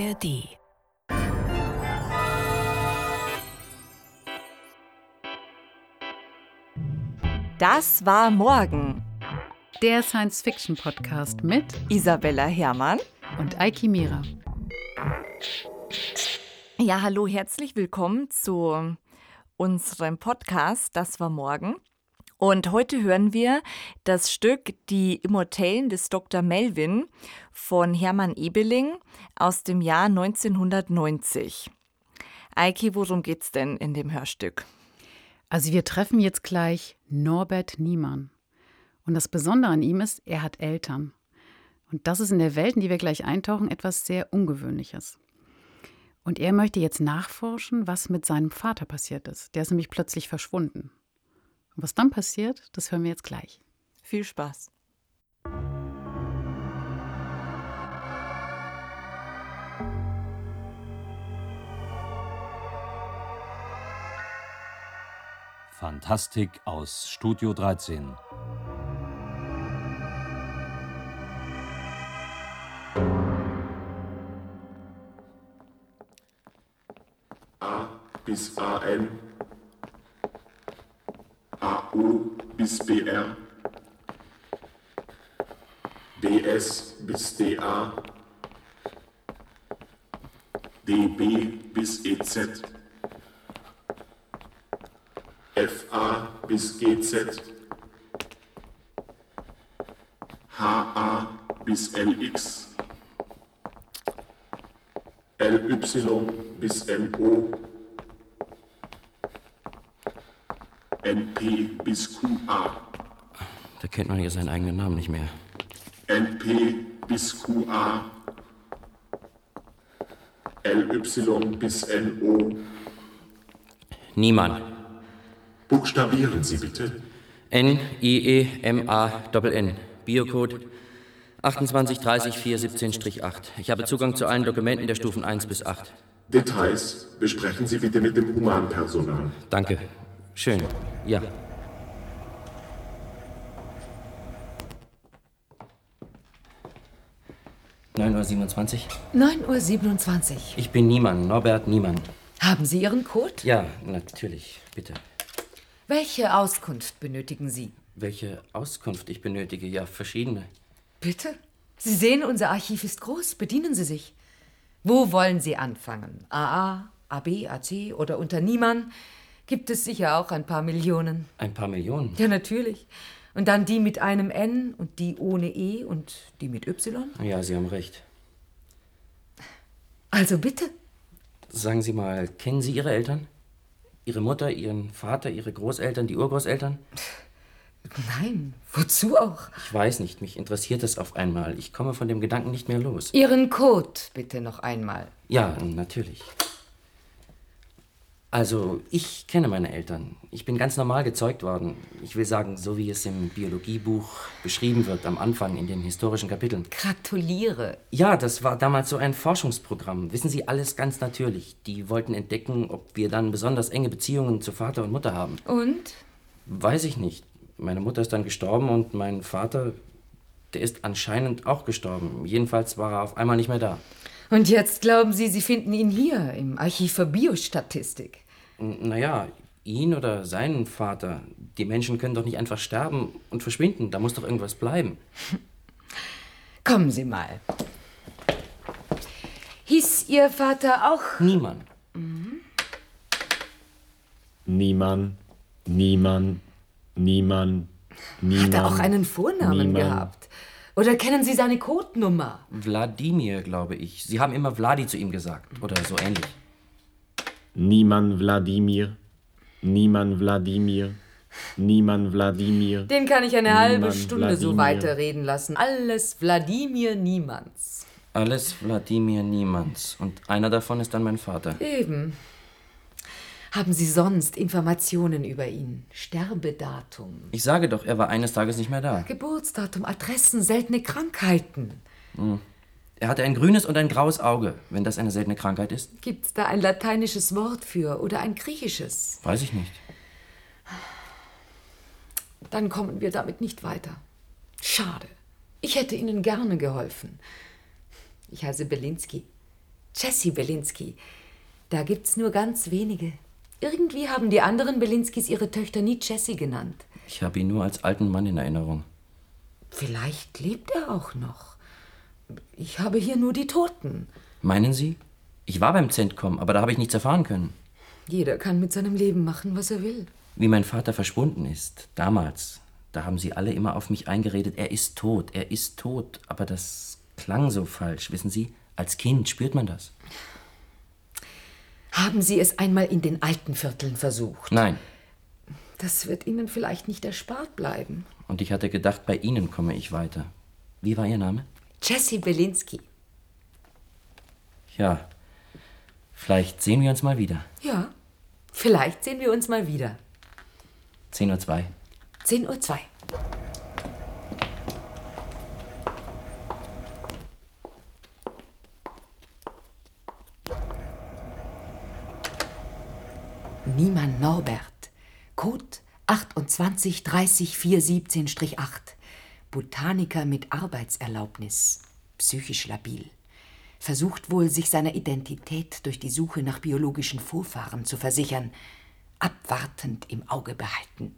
ARD. Das war morgen. Der Science-Fiction-Podcast mit Isabella Herrmann und Eiki Mira. Ja, hallo, herzlich willkommen zu unserem Podcast Das war morgen. Und heute hören wir das Stück Die Immortellen des Dr. Melvin von Hermann Ebeling aus dem Jahr 1990. Eiki, worum geht's denn in dem Hörstück? Also wir treffen jetzt gleich Norbert Niemann. Und das Besondere an ihm ist, er hat Eltern. Und das ist in der Welt, in die wir gleich eintauchen, etwas sehr Ungewöhnliches. Und er möchte jetzt nachforschen, was mit seinem Vater passiert ist. Der ist nämlich plötzlich verschwunden. Und was dann passiert, das hören wir jetzt gleich. Viel Spaß. Fantastik aus Studio 13. A bis AN, AO bis BR, BS bis DA, DB bis EZ, FA bis GZ, HA bis LX, LY bis NO, NP bis QA, Da kennt man ja seinen eigenen Namen nicht mehr. NP bis QA, LY bis NO. Niemand. Buchstabieren Sie bitte. N-I-E-M-A-N-N. Biocode 2830417-8. Ich habe Zugang zu allen Dokumenten der Stufen 1 bis 8. Details besprechen Sie bitte mit dem Humanpersonal. Danke. Schön. Ja. Neun Uhr. 27. 9.27 Uhr. Ich bin Niemann, Norbert Niemann. Haben Sie Ihren Code? Ja, natürlich, bitte. Welche Auskunft benötigen Sie? Welche Auskunft ich benötige? Ja, verschiedene. Bitte? Sie sehen, unser Archiv ist groß. Bedienen Sie sich. Wo wollen Sie anfangen? AA, AB, AC oder unter Niemann? Gibt es sicher auch ein paar Millionen. Ein paar Millionen. Ja, natürlich. Und dann die mit einem N und die ohne E und die mit Y? Ja, Sie haben recht. Also bitte. Sagen Sie mal, kennen Sie Ihre Eltern? Ihre Mutter, Ihren Vater, Ihre Großeltern, die Urgroßeltern? Nein, wozu auch? Ich weiß nicht, mich interessiert das auf einmal. Ich komme von dem Gedanken nicht mehr los. Ihren Code bitte noch einmal. Ja, natürlich. Also, ich kenne meine Eltern. Ich bin ganz normal gezeugt worden. Ich will sagen, so wie es im Biologiebuch beschrieben wird, am Anfang in den historischen Kapiteln. Gratuliere. Ja, das war damals so ein Forschungsprogramm. Wissen Sie, alles ganz natürlich. Die wollten entdecken, ob wir dann besonders enge Beziehungen zu Vater und Mutter haben. Und? Weiß ich nicht. Meine Mutter ist dann gestorben und mein Vater, der ist anscheinend auch gestorben. Jedenfalls war er auf einmal nicht mehr da. Und jetzt glauben Sie, Sie finden ihn hier im Archiv für Biostatistik. Naja, ihn oder seinen Vater. Die Menschen können doch nicht einfach sterben und verschwinden. Da muss doch irgendwas bleiben. Kommen Sie mal. Hieß Ihr Vater auch? Niemand. Niemand, niemand, niemand, niemand. Hat er auch einen Vornamen niemand. gehabt? Oder kennen Sie seine Codenummer? Wladimir, glaube ich. Sie haben immer Vladi zu ihm gesagt. Oder so ähnlich. Niemand Wladimir, niemand Wladimir, niemand Wladimir. Den kann ich eine halbe Niemand Stunde so Wladimir. weiterreden lassen. Alles Wladimir Niemands. Alles Wladimir Niemands. Und einer davon ist dann mein Vater. Eben. Haben Sie sonst Informationen über ihn? Sterbedatum, Ich sage doch, er war eines Tages nicht mehr da. Geburtsdatum, Adressen, seltene Krankheiten. Er hatte ein grünes und ein graues Auge, wenn das eine seltene Krankheit ist. Gibt's da ein lateinisches Wort für oder ein griechisches? Weiß ich nicht. Dann kommen wir damit nicht weiter. Schade. Ich hätte Ihnen gerne geholfen. Ich heiße Belinsky. Jessie Belinsky. Da gibt's nur ganz wenige. Irgendwie haben die anderen Belinskys ihre Töchter nie Jessie genannt. Ich habe ihn nur als alten Mann in Erinnerung. Vielleicht lebt er auch noch. Ich habe hier nur die Toten. Meinen Sie? Ich war beim Zentkom, aber da habe ich nichts erfahren können. Jeder kann mit seinem Leben machen, was er will. Wie mein Vater verschwunden ist, damals, da haben sie alle immer auf mich eingeredet, er ist tot, er ist tot. Aber das klang so falsch, wissen Sie? Als Kind spürt man das. Haben Sie es einmal in den alten Vierteln versucht? Nein. Das wird Ihnen vielleicht nicht erspart bleiben. Und ich hatte gedacht, bei Ihnen komme ich weiter. Wie war Ihr Name? Jessie Belinsky. Ja. Vielleicht sehen wir uns mal wieder. Ja, vielleicht sehen wir uns mal wieder. 10.02 Uhr. 10.02 Uhr. Niemann Norbert. Code 2830417-8. Botaniker mit Arbeitserlaubnis. Psychisch labil. Versucht wohl, sich seiner Identität durch die Suche nach biologischen Vorfahren zu versichern. Abwartend im Auge behalten.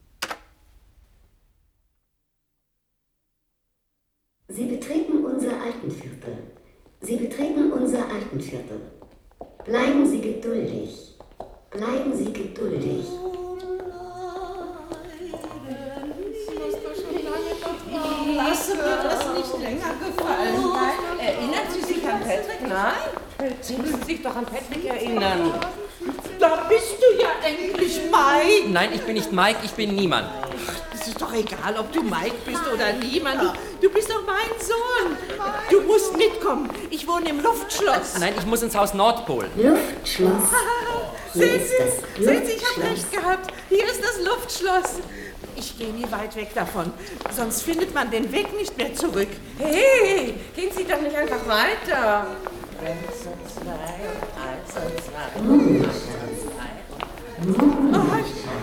Sie betreten unser Altenviertel. Sie betreten unser Altenviertel. Bleiben Sie geduldig. Bleiben Sie geduldig. Lassen wir das nicht länger gefallen. Nein. Erinnern Sie sich an Patrick? Nein. Sie müssen sich doch an Patrick erinnern. Da bist du ja endlich Mike. Nein, ich bin nicht Mike, ich bin niemand. Es ist doch egal, ob du Mike bist oder niemand. Du, du bist doch mein Sohn. Du musst mitkommen. Ich wohne im Luftschloss. Nein, ich muss ins Haus Nordpol. Luftschloss. Sehen Sie, sehen Sie, ich habe recht gehabt. Hier ist das Luftschloss. Ich gehe nie weit weg davon, sonst findet man den Weg nicht mehr zurück. Hey, gehen Sie doch nicht einfach weiter. Eins und zwei und eins und zwei. Oh,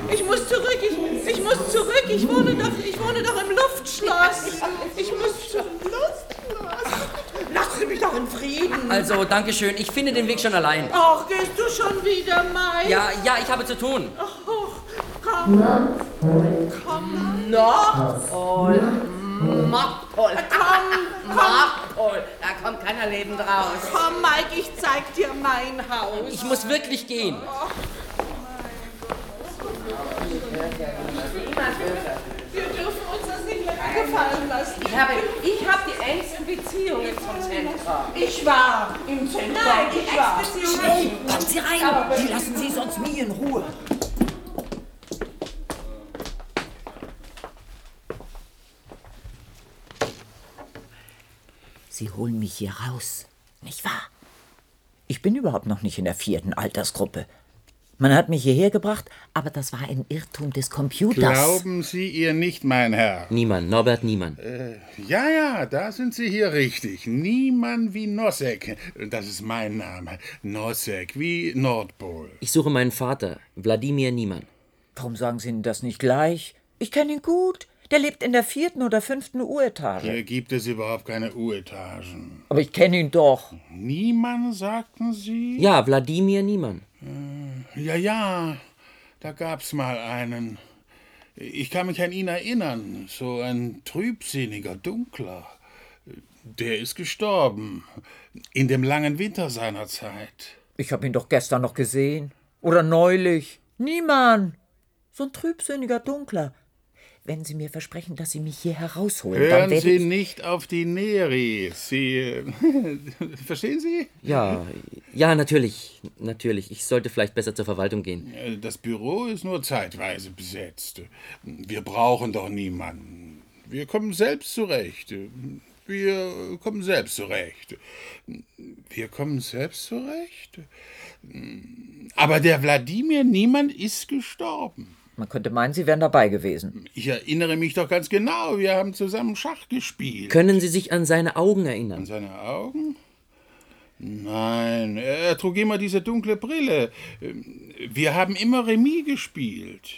ich, ich muss zurück, ich, ich muss zurück. Ich wohne doch, ich wohne doch im Luftschloss. Ich muss zum Luftschloss. Lassen Sie mich doch in Frieden. Also, Dankeschön, ich finde den Weg schon allein. Ach, gehst du schon wieder, Mike? Ja, ja, ich habe zu tun. Komm. Komm. Nordpol. Nordpol. Komm, komm. Da kommt keiner lebend raus. Komm, Mike, ich zeig dir mein Haus. Ich muss wirklich gehen. Wir dürfen uns das nicht länger gefallen lassen. Ich habe, ich habe die engsten Beziehungen zum Zentrum. Ich war im Zentrum. Nein, die ich war. Schnell, kommen Sie rein. Die lassen Sie sonst nie in Ruhe. Sie holen mich hier raus, nicht wahr? Ich bin überhaupt noch nicht in der vierten Altersgruppe. Man hat mich hierher gebracht, aber das war ein Irrtum des Computers. Glauben Sie ihr nicht, mein Herr? Niemand, Norbert Niemann. Ja, ja, da sind Sie hier richtig. Niemand wie Nosek. Das ist mein Name. Nosek, wie Nordpol. Ich suche meinen Vater, Wladimir Niemann. Warum sagen Sie denn das nicht gleich? Ich kenne ihn gut. Der lebt in der vierten oder fünften Uretage. Hier gibt es überhaupt keine U-Etagen. Aber ich kenne ihn doch. Niemand, sagten Sie? Ja, Wladimir Niemann. Ja, ja, da gab's mal einen. Ich kann mich an ihn erinnern. So ein trübsinniger, dunkler. Der ist gestorben. In dem langen Winter seiner Zeit. Ich habe ihn doch gestern noch gesehen. Oder neulich. Niemand. So ein trübsinniger Dunkler. Wenn Sie mir versprechen, dass Sie mich hier herausholen, dann Hören werde Sie ich... nicht auf die Neris. Sie. Verstehen Sie? Ja, ja, natürlich, natürlich. Ich sollte vielleicht besser zur Verwaltung gehen. Äh, Das Büro ist nur zeitweise besetzt. Wir brauchen doch niemanden. Wir kommen selbst zurecht. Wir kommen selbst zurecht. Wir kommen selbst zurecht? Aber der Wladimir Niemann ist gestorben. Man könnte meinen, Sie wären dabei gewesen. Ich erinnere mich doch ganz genau. Wir haben zusammen Schach gespielt. Können Sie sich an seine Augen erinnern? An seine Augen? Nein, er trug immer diese dunkle Brille. Wir haben immer Remis gespielt.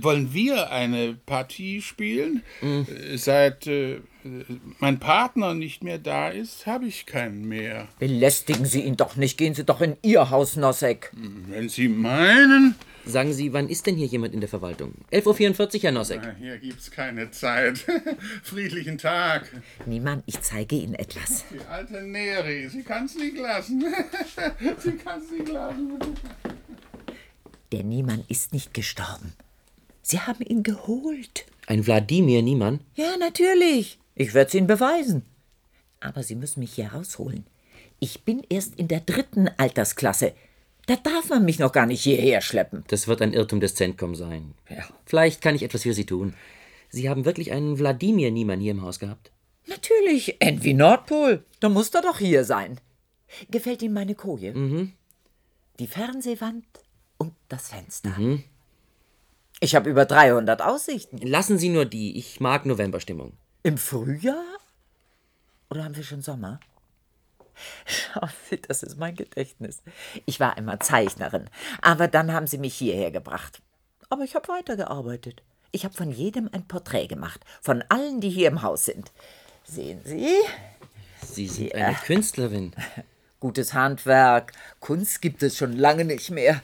Wollen wir eine Partie spielen? Äh, Seit äh, mein Partner nicht mehr da ist, habe ich keinen mehr. Belästigen Sie ihn doch nicht. Gehen Sie doch in Ihr Haus, Nosek. Wenn Sie meinen. Sagen Sie, wann ist denn hier jemand in der Verwaltung? 11.44 Uhr, Herr Nossek. Na, Hier gibt's keine Zeit. Friedlichen Tag. Niemann, ich zeige Ihnen etwas. Die alte Neri, sie kann's nicht lassen. sie kann's nicht lassen. Der Niemann ist nicht gestorben. Sie haben ihn geholt. Ein Wladimir Niemann? Ja, natürlich. Ich werde es Ihnen beweisen. Aber Sie müssen mich hier rausholen. Ich bin erst in der dritten Altersklasse. Da darf man mich noch gar nicht hierher schleppen. Das wird ein Irrtum des Zentkom sein. Ja. Vielleicht kann ich etwas für Sie tun. Sie haben wirklich einen Wladimir Niemann hier im Haus gehabt? Natürlich, Envy Nordpol. Da muss er doch hier sein. Gefällt Ihnen meine Koje? Mhm. Die Fernsehwand und das Fenster. Mhm. Ich habe über 300 Aussichten. Lassen Sie nur die. Ich mag Novemberstimmung. Im Frühjahr? Oder haben wir schon Sommer? Schauen Sie, das ist mein Gedächtnis. Ich war einmal Zeichnerin, aber dann haben sie mich hierher gebracht. Aber ich habe weitergearbeitet. Ich habe von jedem ein Porträt gemacht, von allen, die hier im Haus sind. Sehen Sie? Sie sind eine Künstlerin. Gutes Handwerk. Kunst gibt es schon lange nicht mehr.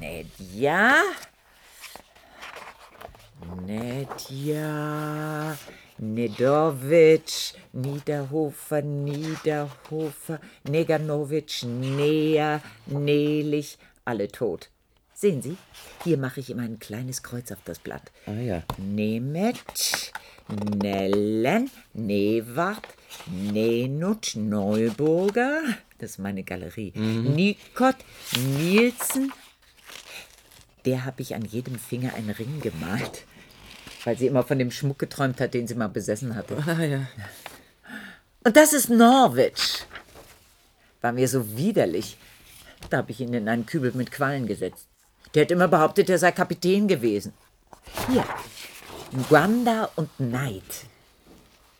Nedja. Nedja. Nedovic, Niederhofer, Niederhofer, Neganovic, Nea, Nelich, alle tot. Sehen Sie, hier mache ich immer ein kleines Kreuz auf das Blatt. Ah ja. Nemet, Nellen, Newart, Nenutsch, Neuburger, das ist meine Galerie, Mhm. Nikot, Nielsen, der habe ich an jedem Finger einen Ring gemalt, weil sie immer von dem Schmuck geträumt hat, den sie mal besessen hatte. Ah ja. Und das ist Norwich. War mir so widerlich. Da habe ich ihn in einen Kübel mit Quallen gesetzt. Der hat immer behauptet, er sei Kapitän gewesen. Hier, Gwanda und Neid.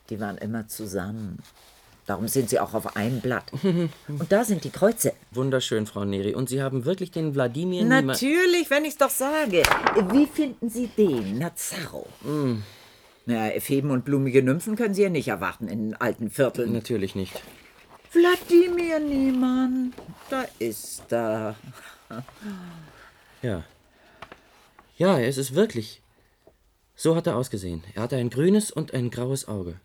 Die waren immer zusammen. Darum sind sie auch auf einem Blatt. Und da sind die Kreuze. Wunderschön, Frau Neri. Und Sie haben wirklich den Wladimir Niemann... Natürlich, wenn ich's doch sage. Wie finden Sie den, Nazarro? Mm, Na, Feben und blumige Nymphen können Sie ja nicht erwarten in alten Vierteln. natürlich nicht. Wladimir Niemann, da ist er. Ja. Ja, es ist wirklich. So hat er ausgesehen. Er hatte ein grünes und ein graues Auge.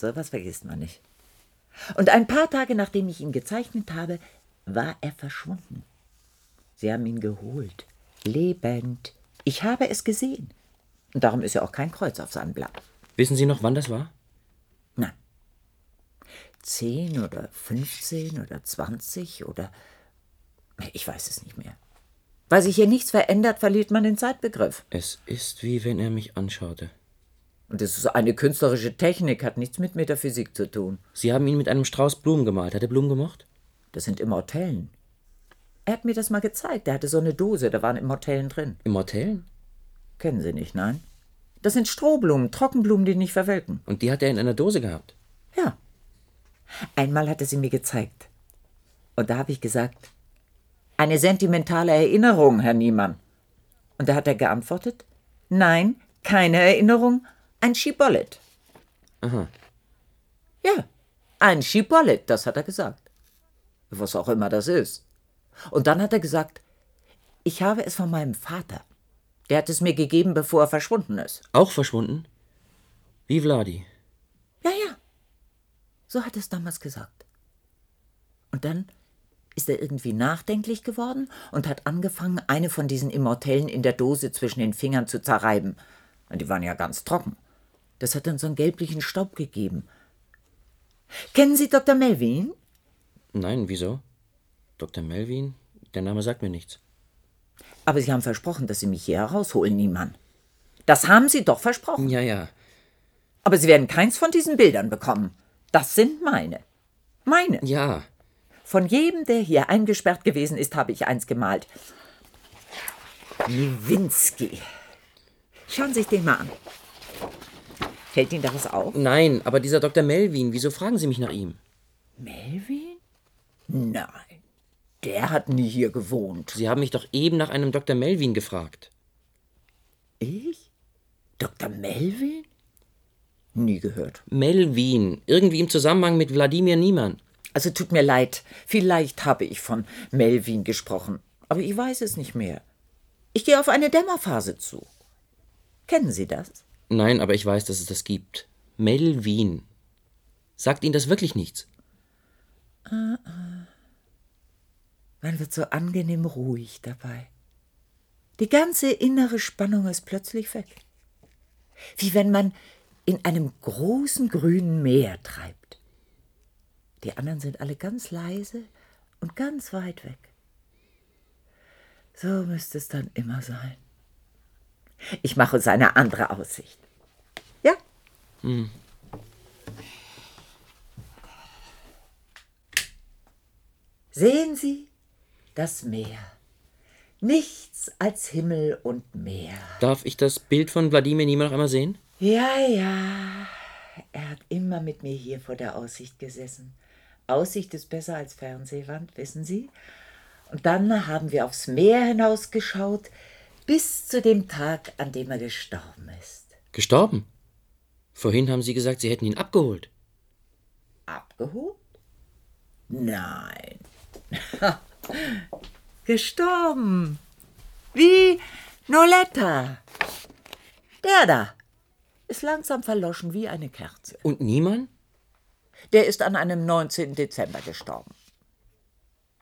Tja, sowas vergisst man nicht. Und ein paar Tage nachdem ich ihn gezeichnet habe, war er verschwunden. Sie haben ihn geholt. Lebend. Ich habe es gesehen. Und darum ist ja auch kein Kreuz auf seinem Blatt. Wissen Sie noch, wann das war? Nein. Zehn oder fünfzehn oder zwanzig oder. Ich weiß es nicht mehr. Weil sich hier nichts verändert, verliert man den Zeitbegriff. Es ist wie wenn er mich anschaute. Und es ist eine künstlerische Technik, hat nichts mit Metaphysik zu tun. Sie haben ihn mit einem Strauß Blumen gemalt. Hat er Blumen gemocht? Das sind Immortellen. Er hat mir das mal gezeigt. Er hatte so eine Dose, da waren Immortellen drin. Immortellen? Kennen Sie nicht, nein? Das sind Strohblumen, Trockenblumen, die nicht verwelken. Und die hat er in einer Dose gehabt? Ja. Einmal hat er sie mir gezeigt. Und da habe ich gesagt, eine sentimentale Erinnerung, Herr Niemann. Und da hat er geantwortet, nein, keine Erinnerung, ein Schibollet. Aha. Ja, ein Schibollet, das hat er gesagt. Was auch immer das ist. Und dann hat er gesagt, ich habe es von meinem Vater. Der hat es mir gegeben, bevor er verschwunden ist. Auch verschwunden? Wie Vladi. Ja, ja. So hat er es damals gesagt. Und dann ist er irgendwie nachdenklich geworden und hat angefangen, eine von diesen Immortellen in der Dose zwischen den Fingern zu zerreiben. Und die waren ja ganz trocken. Das hat dann so einen gelblichen Staub gegeben. Kennen Sie Dr. Melvin? Nein, wieso? Dr. Melvin? Der Name sagt mir nichts. Aber Sie haben versprochen, dass Sie mich hier herausholen, Niemann. Das haben Sie doch versprochen. Ja, ja. Aber Sie werden keins von diesen Bildern bekommen. Das sind meine. Meine. Ja. Von jedem, der hier eingesperrt gewesen ist, habe ich eins gemalt. Niewinski. Schauen Sie sich den mal an. Fällt Ihnen da was auf? Nein, aber dieser Dr. Melvin, wieso fragen Sie mich nach ihm? Melvin? Nein. Der hat nie hier gewohnt. Sie haben mich doch eben nach einem Dr. Melvin gefragt. Ich? Dr. Melvin? Nie gehört. Melvin, irgendwie im Zusammenhang mit Wladimir Niemann. Also tut mir leid, vielleicht habe ich von Melvin gesprochen, aber ich weiß es nicht mehr. Ich gehe auf eine Dämmerphase zu. Kennen Sie das? Nein, aber ich weiß, dass es das gibt. Melvin. Sagt Ihnen das wirklich nichts? Ah, ah. Man wird so angenehm ruhig dabei. Die ganze innere Spannung ist plötzlich weg. Wie wenn man in einem großen grünen Meer treibt. Die anderen sind alle ganz leise und ganz weit weg. So müsste es dann immer sein. Ich mache uns eine andere Aussicht. Ja? Hm. Sehen Sie das Meer. Nichts als Himmel und Meer. Darf ich das Bild von Wladimir Niemann noch einmal sehen? Ja, ja. Er hat immer mit mir hier vor der Aussicht gesessen. Aussicht ist besser als Fernsehwand, wissen Sie? Und dann haben wir aufs Meer hinausgeschaut, bis zu dem Tag, an dem er gestorben ist. Gestorben? Vorhin haben Sie gesagt, Sie hätten ihn abgeholt. Abgeholt? Nein. gestorben. Wie Noletta. Der da ist langsam verloschen wie eine Kerze. Und Niemann? Der ist an einem 19. Dezember gestorben.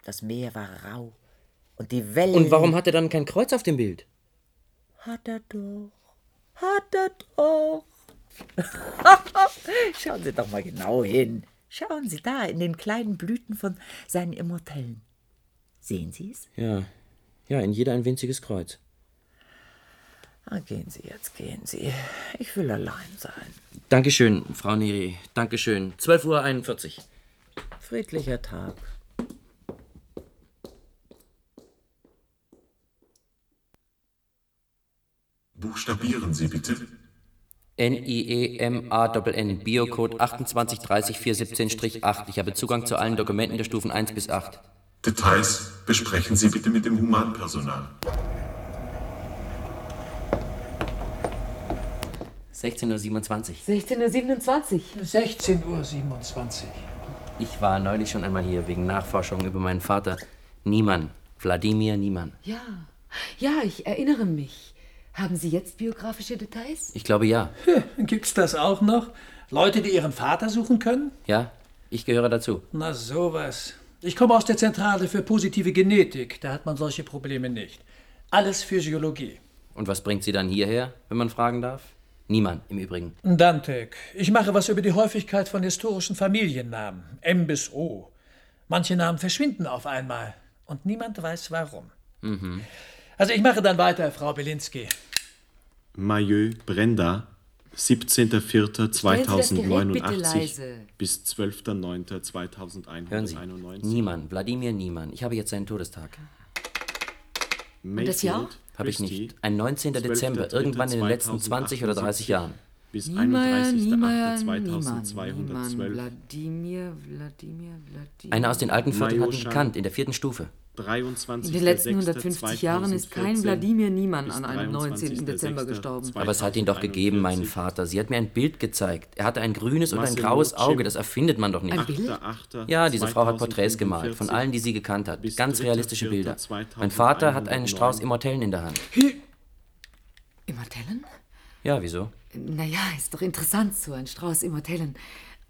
Das Meer war rau und die Wellen. Und warum hat er dann kein Kreuz auf dem Bild? Hat er doch. Hat er doch. Schauen Sie doch mal genau hin. Schauen Sie da in den kleinen Blüten von seinen Immortellen. Sehen Sie es? Ja. Ja, in jeder ein winziges Kreuz. Ah, gehen Sie jetzt, gehen Sie. Ich will allein sein. Dankeschön, Frau Neri. Dankeschön. 12.41 Uhr. Friedlicher Tag. Buchstabieren Sie bitte. N-I-E-M-A-N-N, Biocode 2830417-8. Ich habe Zugang zu allen Dokumenten der Stufen 1 bis 8. Details besprechen Sie bitte mit dem Humanpersonal. 16.27 Uhr. 16.27 Uhr. 16.27 Uhr. Ich war neulich schon einmal hier wegen Nachforschung über meinen Vater. Niemann. Wladimir Niemann. Ja, ja, ich erinnere mich. Haben Sie jetzt biografische Details? Ich glaube ja. Gibt's das auch noch? Leute, die ihren Vater suchen können? Ja, ich gehöre dazu. Na sowas. Ich komme aus der Zentrale für positive Genetik. Da hat man solche Probleme nicht. Alles Physiologie. Und was bringt Sie dann hierher, wenn man fragen darf? Niemand im Übrigen. Dantec. Ich mache was über die Häufigkeit von historischen Familiennamen. M bis O. Manche Namen verschwinden auf einmal. Und niemand weiß warum. Mhm. Also ich mache dann weiter, Frau Belinsky. Maillot Brenda, 17.04.2089 leise. bis 12.09.2191. Hören Sie, Niemann, Wladimir Niemann. Ich habe jetzt seinen Todestag. das Jahr? Habe ich nicht. Ein 19. Dezember, irgendwann in den letzten 20 oder 30 Jahren. Bis Niemeyer, Niemeyer, 31.08.2212. Niemann, Wladimir, Wladimir, Wladimir. Einer aus den alten Vierteln hat ihn gekannt, in der vierten Stufe. 23. In den letzten 150 Jahren ist kein Wladimir Niemann an einem 19. Dezember gestorben. Aber es hat ihn doch gegeben, meinen Vater. Sie hat mir ein Bild gezeigt. Er hatte ein grünes und ein graues. Auge. Das erfindet man doch nicht. Ein Bild? Ja, diese Frau hat Porträts gemalt, von allen, die sie gekannt hat. Ganz realistische Bilder. Mein Vater hat einen Strauß Immortellen in der Hand. Immortellen? Ja, wieso? Naja, ist doch interessant, so ein Strauß Immortellen.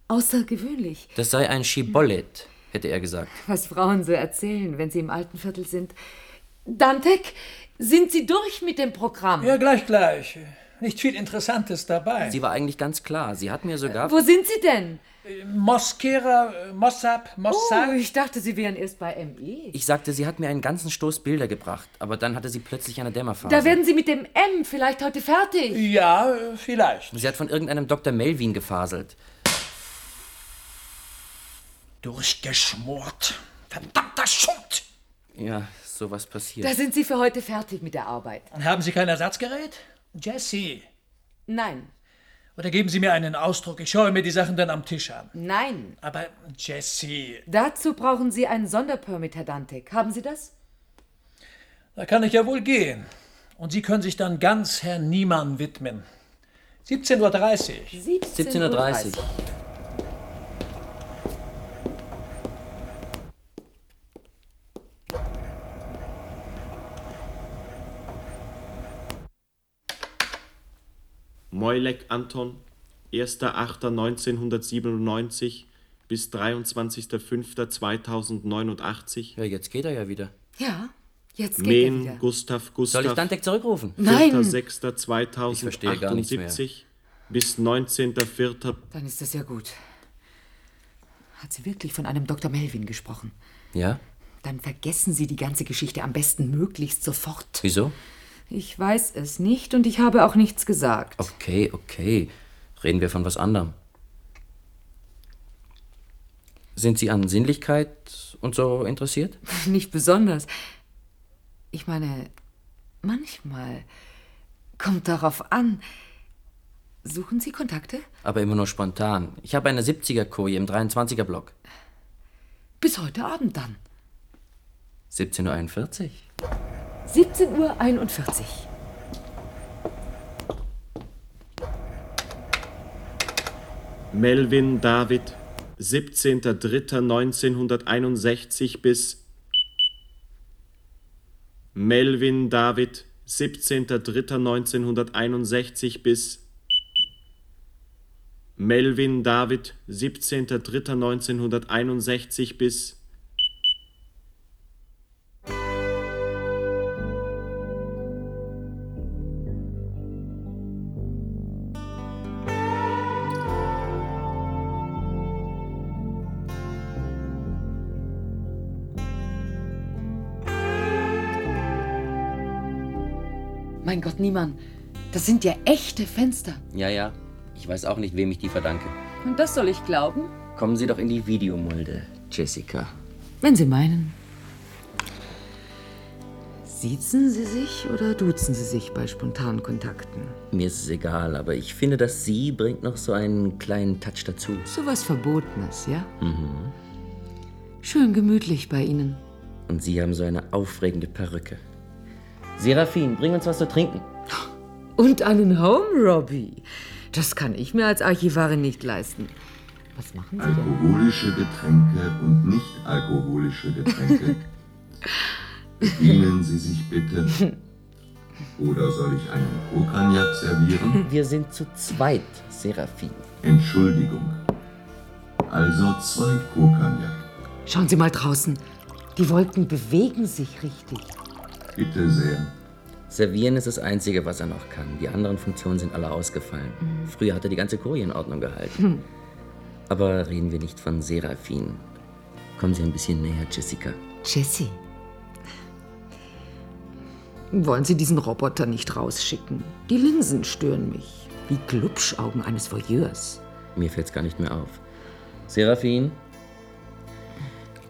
Außergewöhnlich, Das sei ein Schibollet, hätte er gesagt. was Frauen so erzählen, wenn sie im alten Viertel sind. Dantek, sind Sie durch mit dem Programm? Ja, gleich, gleich. Nicht viel Interessantes dabei. Sie war eigentlich ganz klar. Sie hat mir sogar. Wo sind Sie denn? Moskera, äh, Mossab, Mossad. Oh, ich dachte, Sie wären erst bei ME. Ich sagte, sie hat mir einen ganzen Stoß Bilder gebracht, aber dann hatte sie plötzlich eine Dämmerphase. Da werden Sie mit dem M vielleicht heute fertig. Ja, äh, vielleicht. Sie hat von irgendeinem Dr. Melvin gefaselt. Durchgeschmort. Verdammter Schund! Ja, sowas passiert. Da sind Sie für heute fertig mit der Arbeit. Haben Sie kein Ersatzgerät? Jesse. Nein. Oder geben Sie mir einen Ausdruck. Ich schaue mir die Sachen dann am Tisch an. Nein. Aber Jessie. Dazu brauchen Sie einen Sonderpermit, Herr Dantek. Haben Sie das? Da kann ich ja wohl gehen. Und Sie können sich dann ganz Herrn Niemann widmen. 17.30 Uhr. 17.30 Uhr. Moilek Anton, 1.8.1997 bis 23.05.2089. Ja, jetzt geht er ja wieder. Ja, jetzt geht er Mehn wieder. Gustav Gustav. Soll ich Dantek zurückrufen? Nein. 4.6.2078 bis 19.04. Dann ist das ja gut. Hat sie wirklich von einem Dr. Melvin gesprochen? Ja? Dann vergessen Sie die ganze Geschichte am besten möglichst sofort. Wieso? Ich weiß es nicht und ich habe auch nichts gesagt. Okay, okay. Reden wir von was anderem. Sind Sie an Sinnlichkeit und so interessiert? Nicht besonders. Ich meine, manchmal kommt darauf an. Suchen Sie Kontakte? Aber immer nur spontan. Ich habe eine 70er-Koje im 23er-Block. Bis heute Abend dann. 17.41 Uhr. 17.41 Uhr. Melvin David, 17.03.1961 bis Melvin David, 17.03.1961 bis Melvin David, 17.03.1961 bis Mein Gott, Niemann, das sind ja echte Fenster. Ja, ja. Ich weiß auch nicht, wem ich die verdanke. Und das soll ich glauben? Kommen Sie doch in die Videomulde, Jessica. Wenn Sie meinen. Siezen Sie sich oder duzen Sie sich bei spontanen Kontakten? Mir ist es egal, aber ich finde, dass Sie bringt noch so einen kleinen Touch dazu. So was Verbotenes, ja? Mhm. Schön gemütlich bei Ihnen. Und Sie haben so eine aufregende Perücke. Seraphin, bring uns was zu trinken. Und einen Home Robbie. Das kann ich mir als Archivarin nicht leisten. Was machen Sie denn? Alkoholische Getränke und nicht alkoholische Getränke. Bedienen Sie sich bitte. Oder soll ich einen Kokagnac servieren? Wir sind zu zweit, Seraphin. Entschuldigung. Also zwei Kokagnac. Schauen Sie mal draußen. Die Wolken bewegen sich richtig. Bitte sehr. Servieren ist das Einzige, was er noch kann. Die anderen Funktionen sind alle ausgefallen. Mhm. Früher hat er die ganze Koje in Ordnung gehalten. Hm. Aber reden wir nicht von Seraphin. Kommen Sie ein bisschen näher, Jessica. Jessie. Wollen Sie diesen Roboter nicht rausschicken? Die Linsen stören mich. Wie Glubschaugen eines Voyeurs. Mir fällt's gar nicht mehr auf. Seraphin?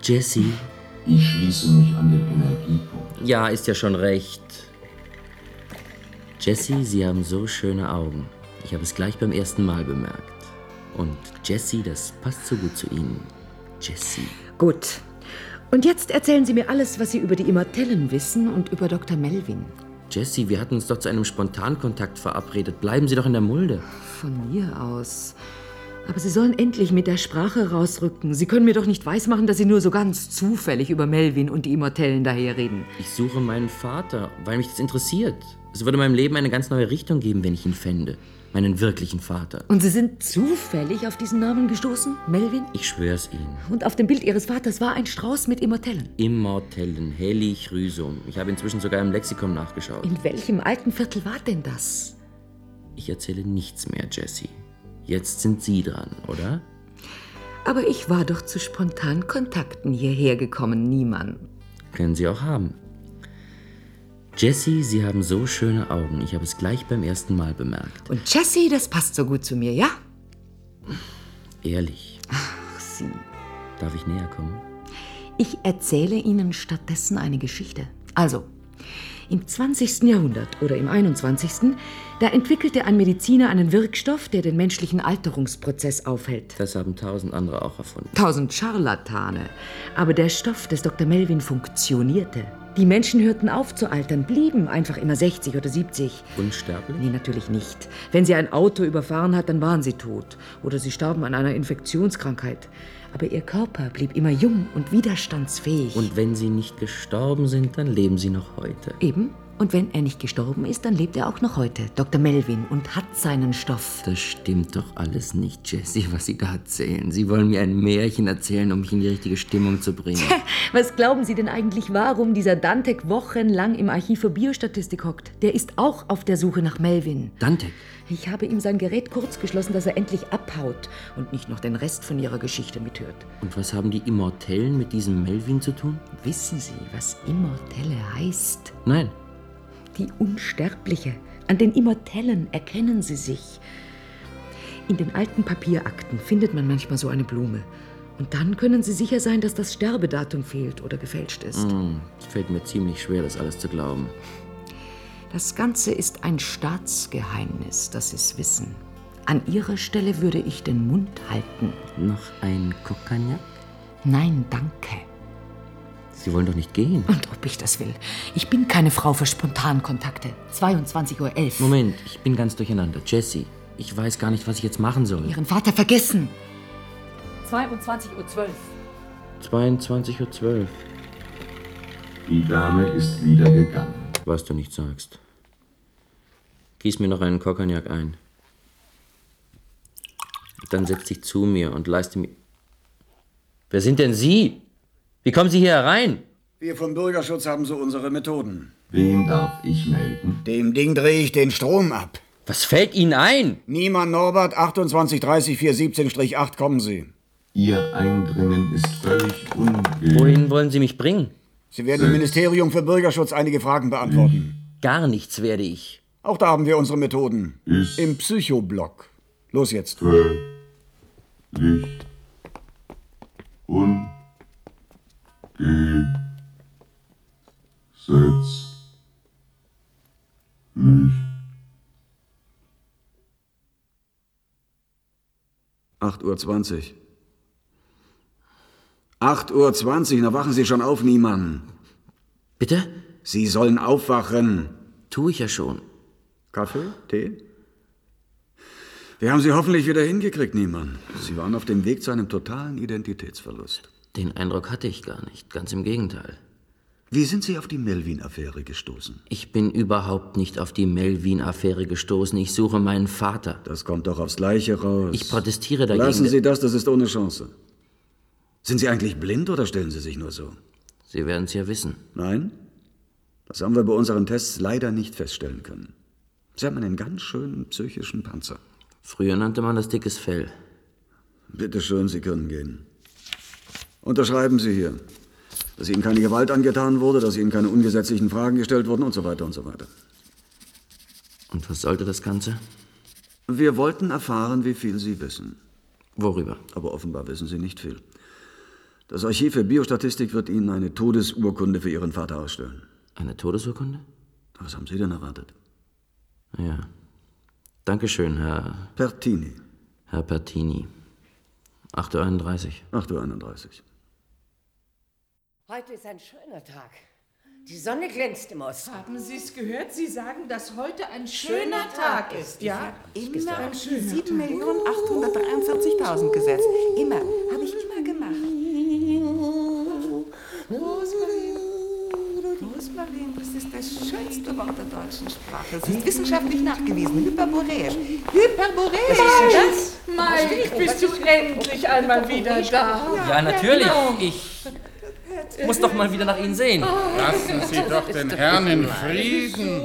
Jessie? Ich schließe mich an den Energiepunkt. Ja, ist ja schon recht. Jessie, Sie haben so schöne Augen. Ich habe es gleich beim ersten Mal bemerkt. Und Jessie, das passt so gut zu Ihnen. Jessie. Gut. Und jetzt erzählen Sie mir alles, was Sie über die Immortellen wissen und über Dr. Melvin. Jessie, wir hatten uns doch zu einem Spontankontakt verabredet. Bleiben Sie doch in der Mulde. Von mir aus. Aber Sie sollen endlich mit der Sprache rausrücken. Sie können mir doch nicht weismachen, dass Sie nur so ganz zufällig über Melvin und die Immortellen daherreden. Ich suche meinen Vater, weil mich das interessiert. Es würde meinem Leben eine ganz neue Richtung geben, wenn ich ihn fände. Meinen wirklichen Vater. Und Sie sind zufällig auf diesen Namen gestoßen, Melvin? Ich schwör's Ihnen. Und auf dem Bild Ihres Vaters war ein Strauß mit Immortellen. Immortellen, Helichrysum. Ich habe inzwischen sogar im Lexikon nachgeschaut. In welchem alten Viertel war denn das? Ich erzähle nichts mehr, Jessie. Jetzt sind Sie dran, oder? Aber ich war doch zu spontanen Kontakten hierher gekommen, Niemann. Können Sie auch haben. Jessie, Sie haben so schöne Augen. Ich habe es gleich beim ersten Mal bemerkt. Und Jessie, das passt so gut zu mir, ja? Ehrlich. Ach, Sie. Darf ich näher kommen? Ich erzähle Ihnen stattdessen eine Geschichte. Also, Im 20. Jahrhundert oder im 21. da entwickelte ein Mediziner einen Wirkstoff, der den menschlichen Alterungsprozess aufhält. Das haben tausend andere auch erfunden. Tausend Scharlatane. Aber der Stoff des Dr. Melvin funktionierte. Die Menschen hörten auf zu altern, blieben einfach immer 60 oder 70. Unsterblich? Nee, natürlich nicht. Wenn sie ein Auto überfahren hat, dann waren sie tot. Oder sie starben an einer Infektionskrankheit. Aber ihr Körper blieb immer jung und widerstandsfähig. Und wenn sie nicht gestorben sind, dann leben sie noch heute. Eben. Und wenn er nicht gestorben ist, dann lebt er auch noch heute, Dr. Melvin, und hat seinen Stoff. Das stimmt doch alles nicht, Jessie, was Sie da erzählen. Sie wollen mir ein Märchen erzählen, um mich in die richtige Stimmung zu bringen. Was glauben Sie denn eigentlich, warum dieser Dantek wochenlang im Archiv für Biostatistik hockt? Der ist auch auf der Suche nach Melvin. Dantek? Ich habe ihm sein Gerät kurz geschlossen, dass er endlich abhaut und nicht noch den Rest von ihrer Geschichte mithört. Und was haben die Immortellen mit diesem Melvin zu tun? Wissen Sie, was Immortelle heißt? Nein. Die Unsterbliche. An den Immortellen erkennen sie sich. In den alten Papierakten findet man manchmal so eine Blume. Und dann können Sie sicher sein, dass das Sterbedatum fehlt oder gefälscht ist. Mm, es fällt mir ziemlich schwer, das alles zu glauben. Das Ganze ist ein Staatsgeheimnis, das Sie es wissen. An Ihrer Stelle würde ich den Mund halten. Noch ein Kokagnac? Nein, danke. Sie wollen doch nicht gehen. Und ob ich das will. Ich bin keine Frau für Spontankontakte. 22.11 Uhr. Moment, ich bin ganz durcheinander. Jessie, ich weiß gar nicht, was ich jetzt machen soll. Ihren Vater vergessen. 22.12 Uhr. 22.12 Uhr. Die Dame ist wieder gegangen. Was du nicht sagst. Gieß mir noch einen Kokagnac ein. Dann setz dich zu mir und leiste mir. Wer sind denn Sie? Wie kommen Sie hier herein? Wir vom Bürgerschutz haben so unsere Methoden. Wen darf ich melden? Dem Ding drehe ich den Strom ab. Was fällt Ihnen ein? Niemann Norbert, 2830417-8, kommen Sie. Ihr Eindringen ist völlig ungültig. Wohin wollen Sie mich bringen? Sie werden im Ministerium für Bürgerschutz einige Fragen beantworten. Gar nichts werde ich. Auch da haben wir unsere Methoden. Ist Im Psychoblock. Los jetzt. völlig ungesetzlich. Acht Uhr zwanzig. Acht Uhr zwanzig, na wachen Sie schon auf, Niemann. Bitte? Sie sollen aufwachen. Tu ich ja schon. Kaffee? Tee? Wir haben Sie hoffentlich wieder hingekriegt, Niemann. Sie waren auf dem Weg zu einem totalen Identitätsverlust. Den Eindruck hatte ich gar nicht. Ganz im Gegenteil. Wie sind Sie auf die Melvin-Affäre gestoßen? Ich bin überhaupt nicht auf die Melvin-Affäre gestoßen. Ich suche meinen Vater. Das kommt doch aufs Gleiche raus. Ich protestiere dagegen. Lassen Sie das, das ist ohne Chance. Sind Sie eigentlich blind oder stellen Sie sich nur so? Sie werden es ja wissen. Nein? Das haben wir bei unseren Tests leider nicht feststellen können. Sie haben einen ganz schönen psychischen Panzer. Früher nannte man das dickes Fell. Bitte schön, Sie können gehen. Unterschreiben Sie hier, dass Ihnen keine Gewalt angetan wurde, dass Ihnen keine ungesetzlichen Fragen gestellt wurden und so weiter und so weiter. Und was sollte das Ganze? Wir wollten erfahren, wie viel Sie wissen. Worüber? Aber offenbar wissen Sie nicht viel. Das Archiv für Biostatistik wird Ihnen eine Todesurkunde für Ihren Vater ausstellen. Eine Todesurkunde? Was haben Sie denn erwartet? Ja. Dankeschön, Herr. Pertini. Herr Pertini. 8.31 Uhr. 8.31 Uhr. Heute ist ein schöner Tag. Die Sonne glänzt im Osten. Haben Sie es gehört? Sie sagen, dass heute ein schöner Tag ist, ja? Immer ein auf schöner die Tag. 7.843.000 gesetzt. Immer. Habe ich immer gemacht. Rosmarin, Rosmarin, das ist das schönste Wort der deutschen Sprache. Es ist wissenschaftlich nachgewiesen. Hyperboräisch. Hyperboräisch. Was ist das? Mike, bist du endlich einmal wieder da? Ja, natürlich. Genau. Ich muss doch mal wieder nach Ihnen sehen. Lassen Sie doch den Herrn in Frieden.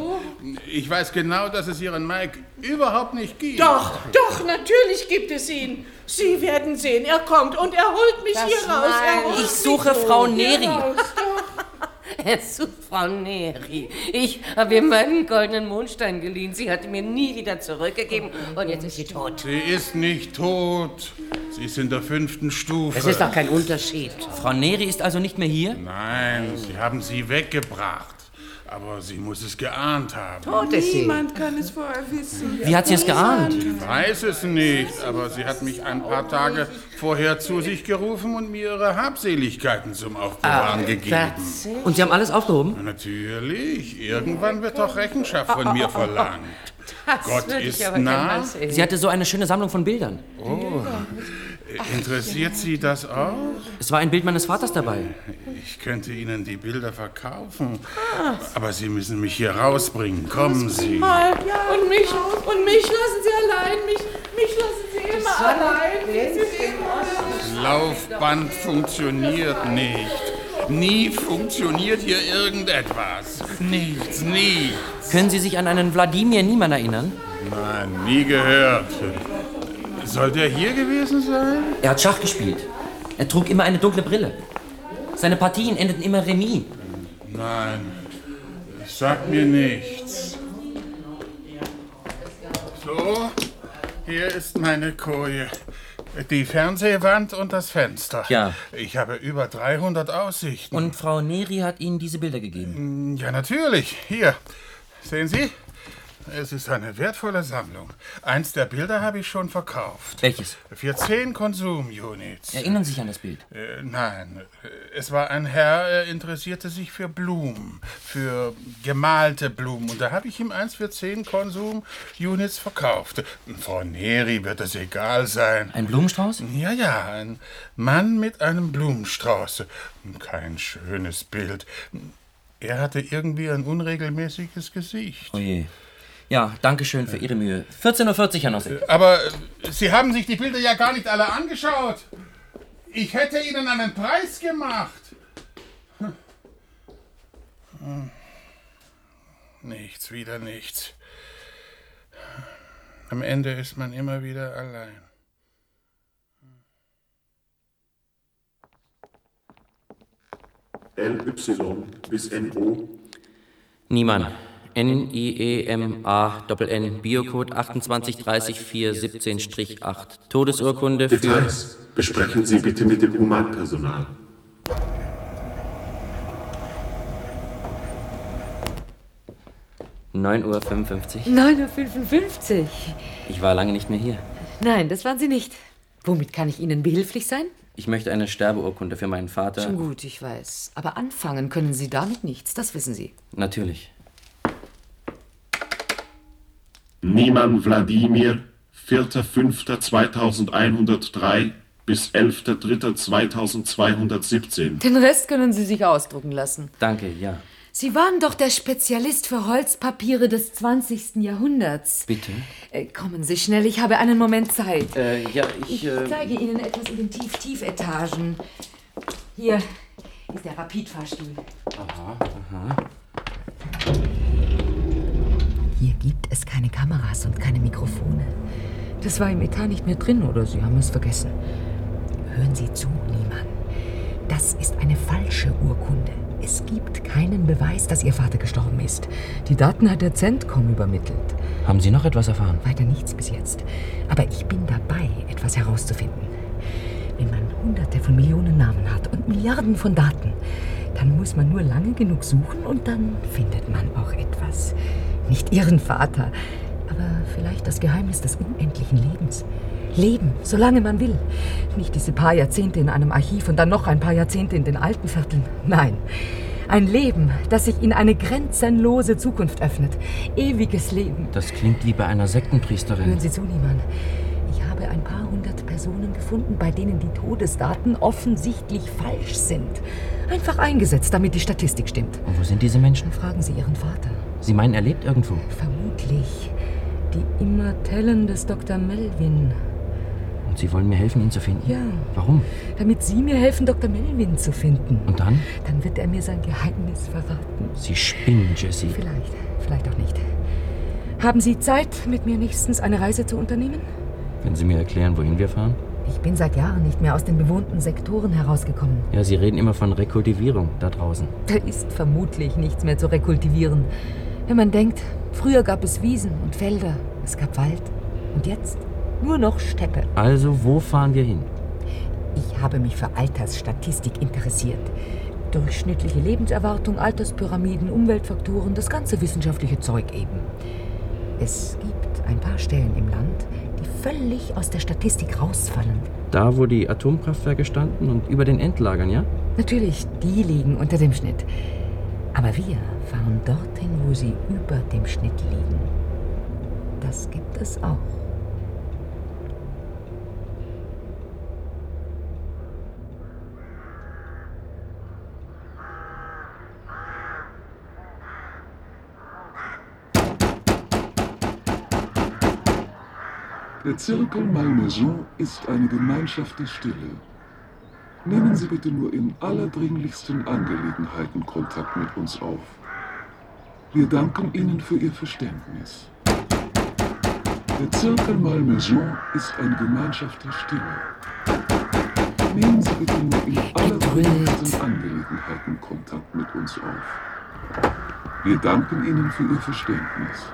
Ich weiß genau, dass es Ihren Mike überhaupt nicht gibt. Doch, doch, natürlich gibt es ihn. Sie werden sehen, er kommt und er holt mich Das hier raus. Er holt Ich mich suche Frau Neri. raus. Er sucht Frau Neri. Ich habe ihr meinen goldenen Mondstein geliehen. Sie hat ihn mir nie wieder zurückgegeben und jetzt ist sie tot. Sie ist nicht tot. Sie ist in der fünften Stufe. Das ist doch kein Unterschied. Frau Neri ist also nicht mehr hier? Nein, Sie haben sie weggebracht. Aber sie muss es geahnt haben. Tot ist sie. Niemand kann es vorher wissen. Wie hat sie es geahnt? Ich weiß es nicht, aber sie hat mich ein paar Tage vorher zu sich gerufen und mir ihre Habseligkeiten zum Aufbewahren Ah, gegeben. Und Sie haben alles aufgehoben? Natürlich. Irgendwann wird doch Rechenschaft von mir verlangt. Gott würde ich ist nah. Sie hatte so eine schöne Sammlung von Bildern. Oh. Interessiert Sie das auch? Es war ein Bild meines Vaters dabei. Ich könnte Ihnen die Bilder verkaufen. Aber Sie müssen mich hier rausbringen. Kommen Sie. Mal. Und mich, und mich lassen Sie allein. Mich, mich lassen Sie immer allein. Sie immer Laufband funktioniert nicht. Nie funktioniert hier irgendetwas. Nichts, nie. Können Sie sich an einen Wladimir Niemann erinnern? Nein, nie gehört. Soll der hier gewesen sein? Er hat Schach gespielt. Er trug immer eine dunkle Brille. Seine Partien endeten immer Remis. Nein, sagt mir nichts. So, hier ist meine Koje. Die Fernsehwand und das Fenster. Ja. Ich habe über 300 Aussichten. Und Frau Neri hat Ihnen diese Bilder gegeben. Ja, natürlich. Hier. Sehen Sie? Es ist eine wertvolle Sammlung. Eins der Bilder habe ich schon verkauft. Welches? Für 10 Konsum-Units. Erinnern Sie sich an das Bild? Äh, nein, äh, es war ein Herr, er interessierte sich für Blumen, für gemalte Blumen. Und da habe ich ihm eins für 10 Konsum-Units verkauft. Frau Neri wird es egal sein. Ein Blumenstrauß? Ja, ja, ein Mann mit einem Blumenstrauß. Kein schönes Bild. Er hatte irgendwie ein unregelmäßiges Gesicht. Oh je. Ja, danke schön für Ihre Mühe. 14.40 Uhr, Herr Nossig. Aber äh, Sie haben sich die Bilder ja gar nicht alle angeschaut. Ich hätte Ihnen einen Preis gemacht. Hm. Nichts, wieder nichts. Am Ende ist man immer wieder allein. LY bis NO. Niemann. E N-I-E-M-A-N-N, Biocode 2830417-8. Todesurkunde für. Details besprechen Sie bitte mit dem Humanpersonal. Neun Uhr. 55. 9.55 Uhr. Ich war lange nicht mehr hier. Nein, das waren Sie nicht. Womit kann ich Ihnen behilflich sein? Ich möchte eine Sterbeurkunde für meinen Vater. Schon gut, ich weiß. Aber anfangen können Sie damit nichts, das wissen Sie. Natürlich. Niemann Wladimir, 4.5.2103 bis 11.3.2217. Den Rest können Sie sich ausdrucken lassen. Danke, ja. Sie waren doch der Spezialist für Holzpapiere des 20. Jahrhunderts. Bitte? Äh, kommen Sie schnell, ich habe einen Moment Zeit. Äh, ja, ich. Ich zeige Ihnen etwas in den Tief-Tief-Etagen. Hier ist der Rapidfahrstuhl. Aha, aha. Hier gibt es keine Kameras und keine Mikrofone. Das war im Etat nicht mehr drin oder Sie haben es vergessen. Hören Sie zu, Niemann. Das ist eine falsche Urkunde. Es gibt keinen Beweis, dass Ihr Vater gestorben ist. Die Daten hat der Centcom übermittelt. Haben Sie noch etwas erfahren? Weiter nichts bis jetzt. Aber ich bin dabei, etwas herauszufinden. Wenn man hunderte von Millionen Namen hat und Milliarden von Daten, dann muss man nur lange genug suchen und dann findet man auch etwas. Nicht Ihren Vater, aber vielleicht das Geheimnis des unendlichen Lebens. Leben, solange man will. Nicht diese paar Jahrzehnte in einem Archiv und dann noch ein paar Jahrzehnte in den alten Vierteln. Nein. Ein Leben, das sich in eine grenzenlose Zukunft öffnet. Ewiges Leben. Das klingt wie bei einer Sektenpriesterin. Hören Sie zu, Niemann. Ich habe ein paar hundert Personen gefunden, bei denen die Todesdaten offensichtlich falsch sind. Einfach eingesetzt, damit die Statistik stimmt. Und wo sind diese Menschen? Fragen Sie Ihren Vater. Sie meinen, er lebt irgendwo? Vermutlich. Die Immortellen des Dr. Melvin. Und Sie wollen mir helfen, ihn zu finden? Ja. Warum? Damit Sie mir helfen, Dr. Melvin zu finden. Und dann? Dann wird er mir sein Geheimnis verraten. Sie spinnen, Jessie. Vielleicht, vielleicht auch nicht. Haben Sie Zeit, mit mir nächstens eine Reise zu unternehmen? Wenn Sie mir erklären, wohin wir fahren? Ich bin seit Jahren nicht mehr aus den bewohnten Sektoren herausgekommen. Ja, Sie reden immer von Rekultivierung da draußen. Da ist vermutlich nichts mehr zu rekultivieren. Wenn man denkt, früher gab es Wiesen und Felder, es gab Wald. Und jetzt nur noch Steppe. Also, wo fahren wir hin? Ich habe mich für Altersstatistik interessiert. Durchschnittliche Lebenserwartung, Alterspyramiden, Umweltfaktoren, das ganze wissenschaftliche Zeug eben. Es gibt ein paar Stellen im Land, die völlig aus der Statistik rausfallen. Da, wo die Atomkraftwerke standen und über den Endlagern, ja? Natürlich, die liegen unter dem Schnitt. Aber wir fahren dorthin, wo sie über dem Schnitt liegen. Das gibt es auch. Der Zirkel Malmaison ist eine Gemeinschaft der Stille. Nehmen Sie bitte nur in allerdringlichsten Angelegenheiten Kontakt mit uns auf. Wir danken Ihnen für Ihr Verständnis. Der Zirkel Malmaison ist eine Gemeinschaft der Stille. Nehmen Sie bitte nur in allerdringlichsten Angelegenheiten Kontakt mit uns auf. Wir danken Ihnen für Ihr Verständnis.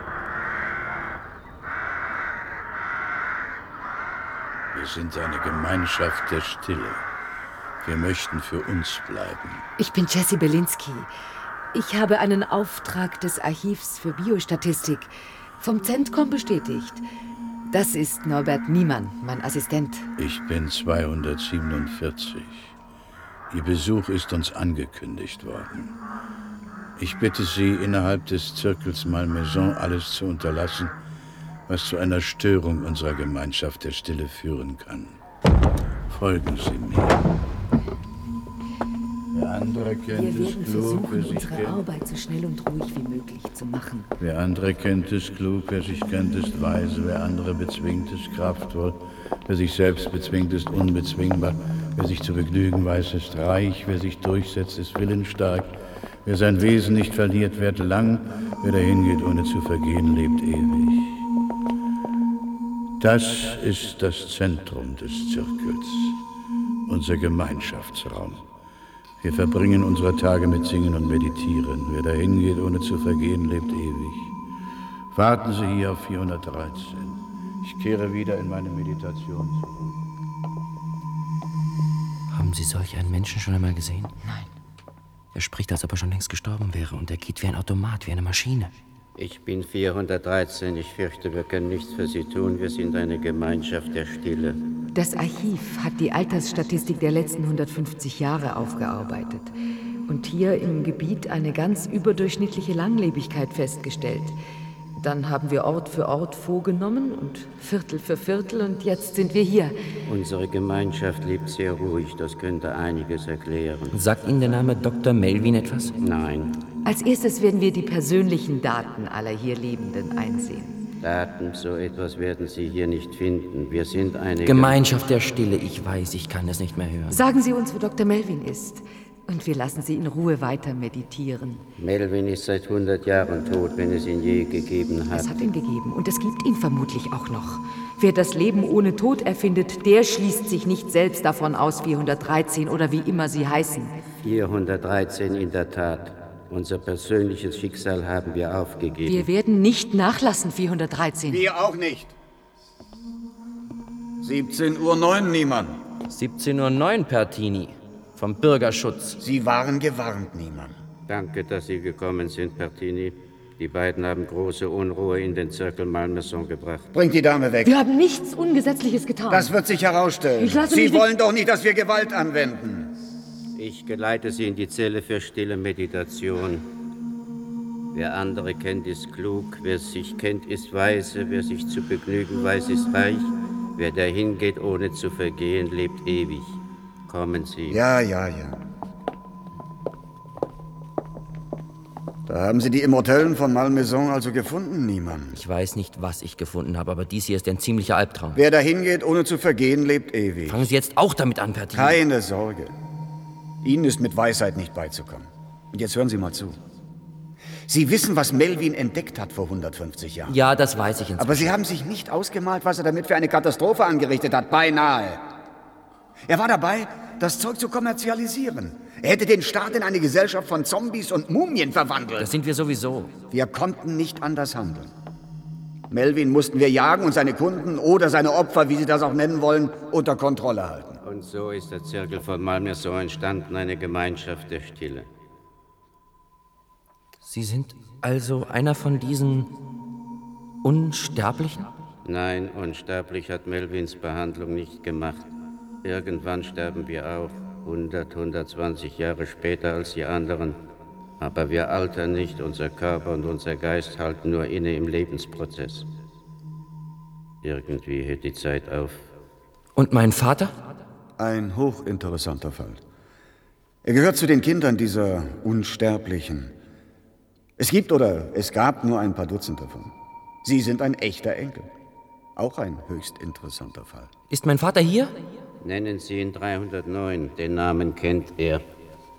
Wir sind eine Gemeinschaft der Stille. Wir möchten für uns bleiben. Ich bin Jessie Belinsky. Ich habe einen Auftrag des Archivs für Biostatistik vom Centcom bestätigt. Das ist Norbert Niemann, mein Assistent. Ich bin 247. Ihr Besuch ist uns angekündigt worden. Ich bitte Sie, innerhalb des Zirkels Malmaison alles zu unterlassen, was zu einer Störung unserer Gemeinschaft der Stille führen kann. Folgen Sie mir. Wer andere kennt Wir es werden klug, wer versuchen, sich unsere kennt. Arbeit so schnell und ruhig wie möglich zu machen. Wer andere kennt, ist klug, wer sich kennt, ist weise, wer andere bezwingt, ist kraftvoll, wer sich selbst bezwingt, ist unbezwingbar, wer sich zu begnügen weiß, ist reich, wer sich durchsetzt, ist willensstark, wer sein Wesen nicht verliert, wird lang, wer dahin geht, ohne zu vergehen, lebt ewig. Das ist das Zentrum des Zirkels, unser Gemeinschaftsraum. Wir verbringen unsere Tage mit Singen und Meditieren. Wer dahin geht, ohne zu vergehen, lebt ewig. Warten Sie hier auf 413. Ich kehre wieder in meine Meditation zurück. Haben Sie solch einen Menschen schon einmal gesehen? Nein. Er spricht, als ob er schon längst gestorben wäre und er geht wie ein Automat, wie eine Maschine. Ich bin 413. Ich fürchte, wir können nichts für Sie tun. Wir sind eine Gemeinschaft der Stille. Das Archiv hat die Altersstatistik der letzten 150 Jahre aufgearbeitet und hier im Gebiet eine ganz überdurchschnittliche Langlebigkeit festgestellt. Dann haben wir Ort für Ort vorgenommen und Viertel für Viertel und jetzt sind wir hier. Unsere Gemeinschaft lebt sehr ruhig. Das könnte einiges erklären. Sagt Ihnen der Name Dr. Melvin etwas? Nein. Als erstes werden wir die persönlichen Daten aller hier Lebenden einsehen. Daten, so etwas werden Sie hier nicht finden. Wir sind eine Gemeinschaft der Stille. Ich weiß, ich kann es nicht mehr hören. Sagen Sie uns, wo Dr. Melvin ist. Und wir lassen Sie in Ruhe weiter meditieren. Melvin ist seit 100 Jahren tot, wenn es ihn je gegeben hat. Es hat ihn gegeben und es gibt ihn vermutlich auch noch. Wer das Leben ohne Tod erfindet, der schließt sich nicht selbst davon aus, 413 oder wie immer sie heißen. 413 in der Tat. Unser persönliches Schicksal haben wir aufgegeben. Wir werden nicht nachlassen, 413. Wir auch nicht. 17.09 Uhr, Niemann. 17.09 Uhr, Pertini. Vom Bürgerschutz. Sie waren gewarnt, Niemann. Danke, dass Sie gekommen sind, Pertini. Die beiden haben große Unruhe in den Zirkel Malmaison gebracht. Bringt die Dame weg. Wir haben nichts Ungesetzliches getan. Das wird sich herausstellen. Ich lasse Sie mich nicht- wollen doch nicht, dass wir Gewalt anwenden. Ich geleite Sie in die Zelle für stille Meditation. Wer andere kennt, ist klug. Wer sich kennt, ist weise. Wer sich zu begnügen weiß, ist reich. Wer dahin geht, ohne zu vergehen, lebt ewig. Kommen Sie. Ja, ja, ja. Da haben Sie die Immortellen von Malmaison also gefunden, Niemann. Ich weiß nicht, was ich gefunden habe, aber dies hier ist ein ziemlicher Albtraum. Wer dahin geht, ohne zu vergehen, lebt ewig. Fangen Sie jetzt auch damit an, Pertini. Keine Sorge. Ihnen ist mit Weisheit nicht beizukommen. Und jetzt hören Sie mal zu. Sie wissen, was Melvin entdeckt hat vor 150 Jahren. Ja, das weiß ich inzwischen. Aber Sie haben sich nicht ausgemalt, was er damit für eine Katastrophe angerichtet hat. Beinahe. Er war dabei, das Zeug zu kommerzialisieren. Er hätte den Staat in eine Gesellschaft von Zombies und Mumien verwandelt. Das sind wir sowieso. Wir konnten nicht anders handeln. Melvin mussten wir jagen und seine Kunden oder seine Opfer, wie Sie das auch nennen wollen, unter Kontrolle halten. Und so ist der Zirkel von Malmaison entstanden, eine Gemeinschaft der Stille. Sie sind also einer von diesen Unsterblichen? Nein, unsterblich hat Melvins Behandlung nicht gemacht. Irgendwann sterben wir auch, 100, 120 Jahre später als die anderen. Aber wir altern nicht, unser Körper und unser Geist halten nur inne im Lebensprozess. Irgendwie hört die Zeit auf. Und mein Vater? Ein hochinteressanter Fall. Er gehört zu den Kindern dieser Unsterblichen. Es gibt oder es gab nur ein paar Dutzend davon. Sie sind ein echter Enkel. Auch ein höchst interessanter Fall. Ist mein Vater hier? Nennen Sie ihn 309, den Namen kennt er.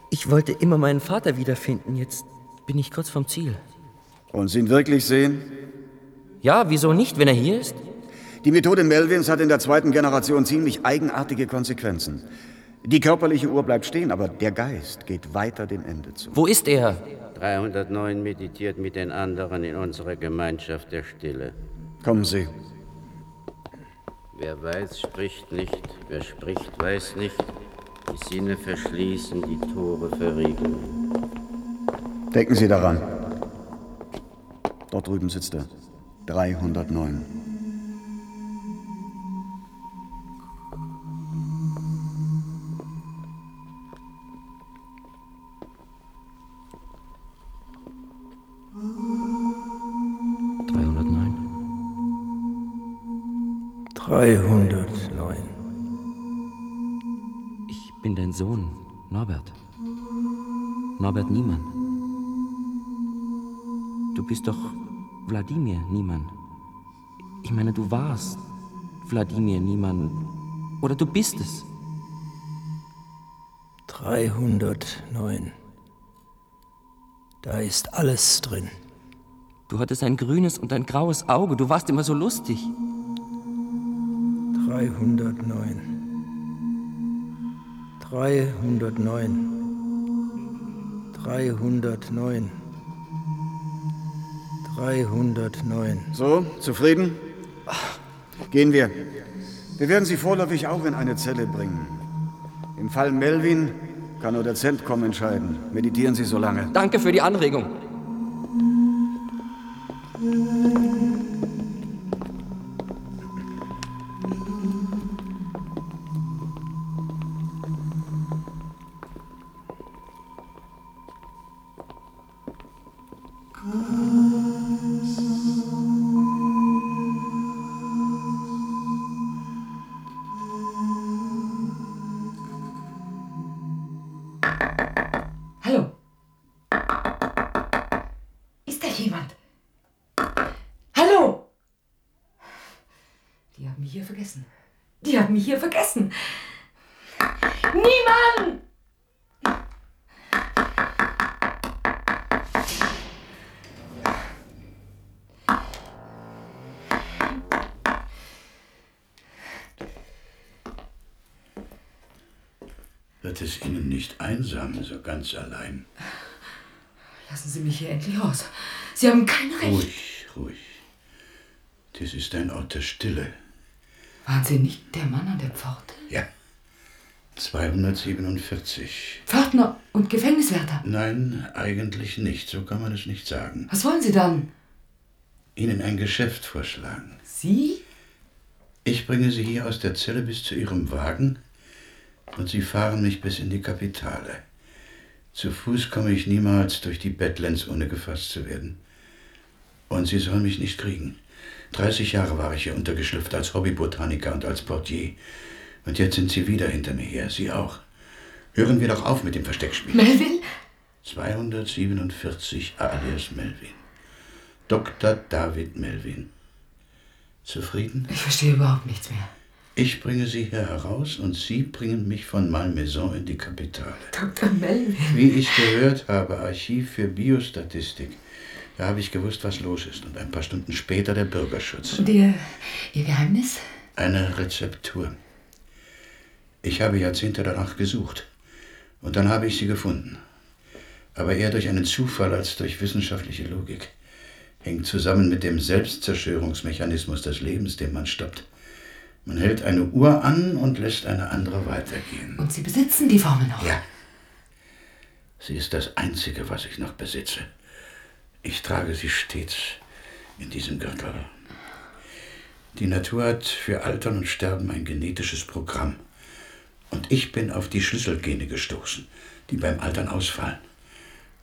Ich wollte immer meinen Vater wiederfinden. Jetzt bin ich kurz vom Ziel. Und Sie ihn wirklich sehen? Ja, wieso nicht, wenn er hier ist? Die Methode Melvins hat in der zweiten Generation ziemlich eigenartige Konsequenzen. Die körperliche Uhr bleibt stehen, aber der Geist geht weiter dem Ende zu. Wo ist er? 309 meditiert mit den anderen in unserer Gemeinschaft der Stille. Kommen Sie. Wer weiß, spricht nicht. Wer spricht, weiß nicht. Die Sinne verschließen, die Tore verriegeln. Denken Sie daran. Dort drüben sitzt er. 309. Dreihundertneun. Ich bin dein Sohn, Norbert. Norbert Niemann. Du bist doch Wladimir Niemann. Ich meine, du warst Wladimir Niemann. Oder du bist es. 309. Da ist alles drin. Du hattest ein grünes und ein graues Auge. Du warst immer so lustig. 309. 309. 309. 309. So, zufrieden? Gehen wir. Wir werden Sie vorläufig auch in eine Zelle bringen. Im Fall Melvin kann nur der Zentkom entscheiden. Meditieren Sie so lange. Danke für die Anregung. Niemand! Wird es Ihnen nicht einsam, so ganz allein? Lassen Sie mich hier endlich raus. Sie haben kein Recht. Ruhig, ruhig. Dies ist ein Ort der Stille. Waren Sie nicht der Mann an der Pforte? Ja. 247. Pförtner und Gefängniswärter. Nein, eigentlich nicht. So kann man es nicht sagen. Was wollen Sie dann? Ihnen ein Geschäft vorschlagen. Sie? Ich bringe Sie hier aus der Zelle bis zu Ihrem Wagen und Sie fahren mich bis in die Kapitale. Zu Fuß komme ich niemals durch die Badlands, ohne gefasst zu werden. Und Sie sollen mich nicht kriegen. 30 Jahre war ich hier untergeschlüpft als Hobbybotaniker und als Portier. Und jetzt sind Sie wieder hinter mir her, Sie auch. Hören wir doch auf mit dem Versteckspiel. Melvin? 247 alias Melvin. Dr. David Melvin. Zufrieden? Ich verstehe überhaupt nichts mehr. Ich bringe Sie hier heraus und Sie bringen mich von Malmaison in die Kapitale. Dr. Melvin. Wie ich gehört habe, Archiv für Biostatistik. Da habe ich gewusst, was los ist. Und ein paar Stunden später der Bürgerschutz. Und Ihr, Ihr Geheimnis? Eine Rezeptur. Ich habe Jahrzehnte danach gesucht. Und dann habe ich sie gefunden. Aber eher durch einen Zufall als durch wissenschaftliche Logik. Hängt zusammen mit dem Selbstzerstörungsmechanismus des Lebens, den man stoppt. Man hält eine Uhr an und lässt eine andere weitergehen. Und Sie besitzen die Formel noch? Ja. Sie ist das Einzige, was ich noch besitze. Ich trage sie stets in diesem Gürtel. Die Natur hat für Altern und Sterben ein genetisches Programm. Und ich bin auf die Schlüsselgene gestoßen, die beim Altern ausfallen.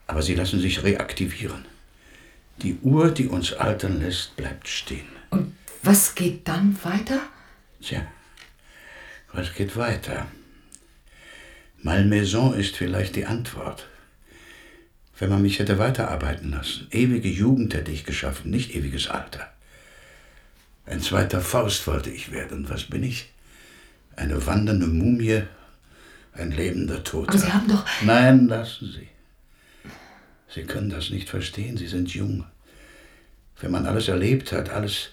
Aber sie lassen sich reaktivieren. Die Uhr, die uns altern lässt, bleibt stehen. Was geht dann weiter? Tja, was geht weiter? Malmaison ist vielleicht die Antwort. Wenn man mich hätte weiterarbeiten lassen, ewige Jugend hätte ich geschaffen, nicht ewiges Alter. Ein zweiter Faust wollte ich werden. Und was bin ich? Eine wandernde Mumie, ein lebender Toter. Aber Sie haben doch. Nein, lassen Sie. Sie können das nicht verstehen, Sie sind jung. Wenn man alles erlebt hat, alles,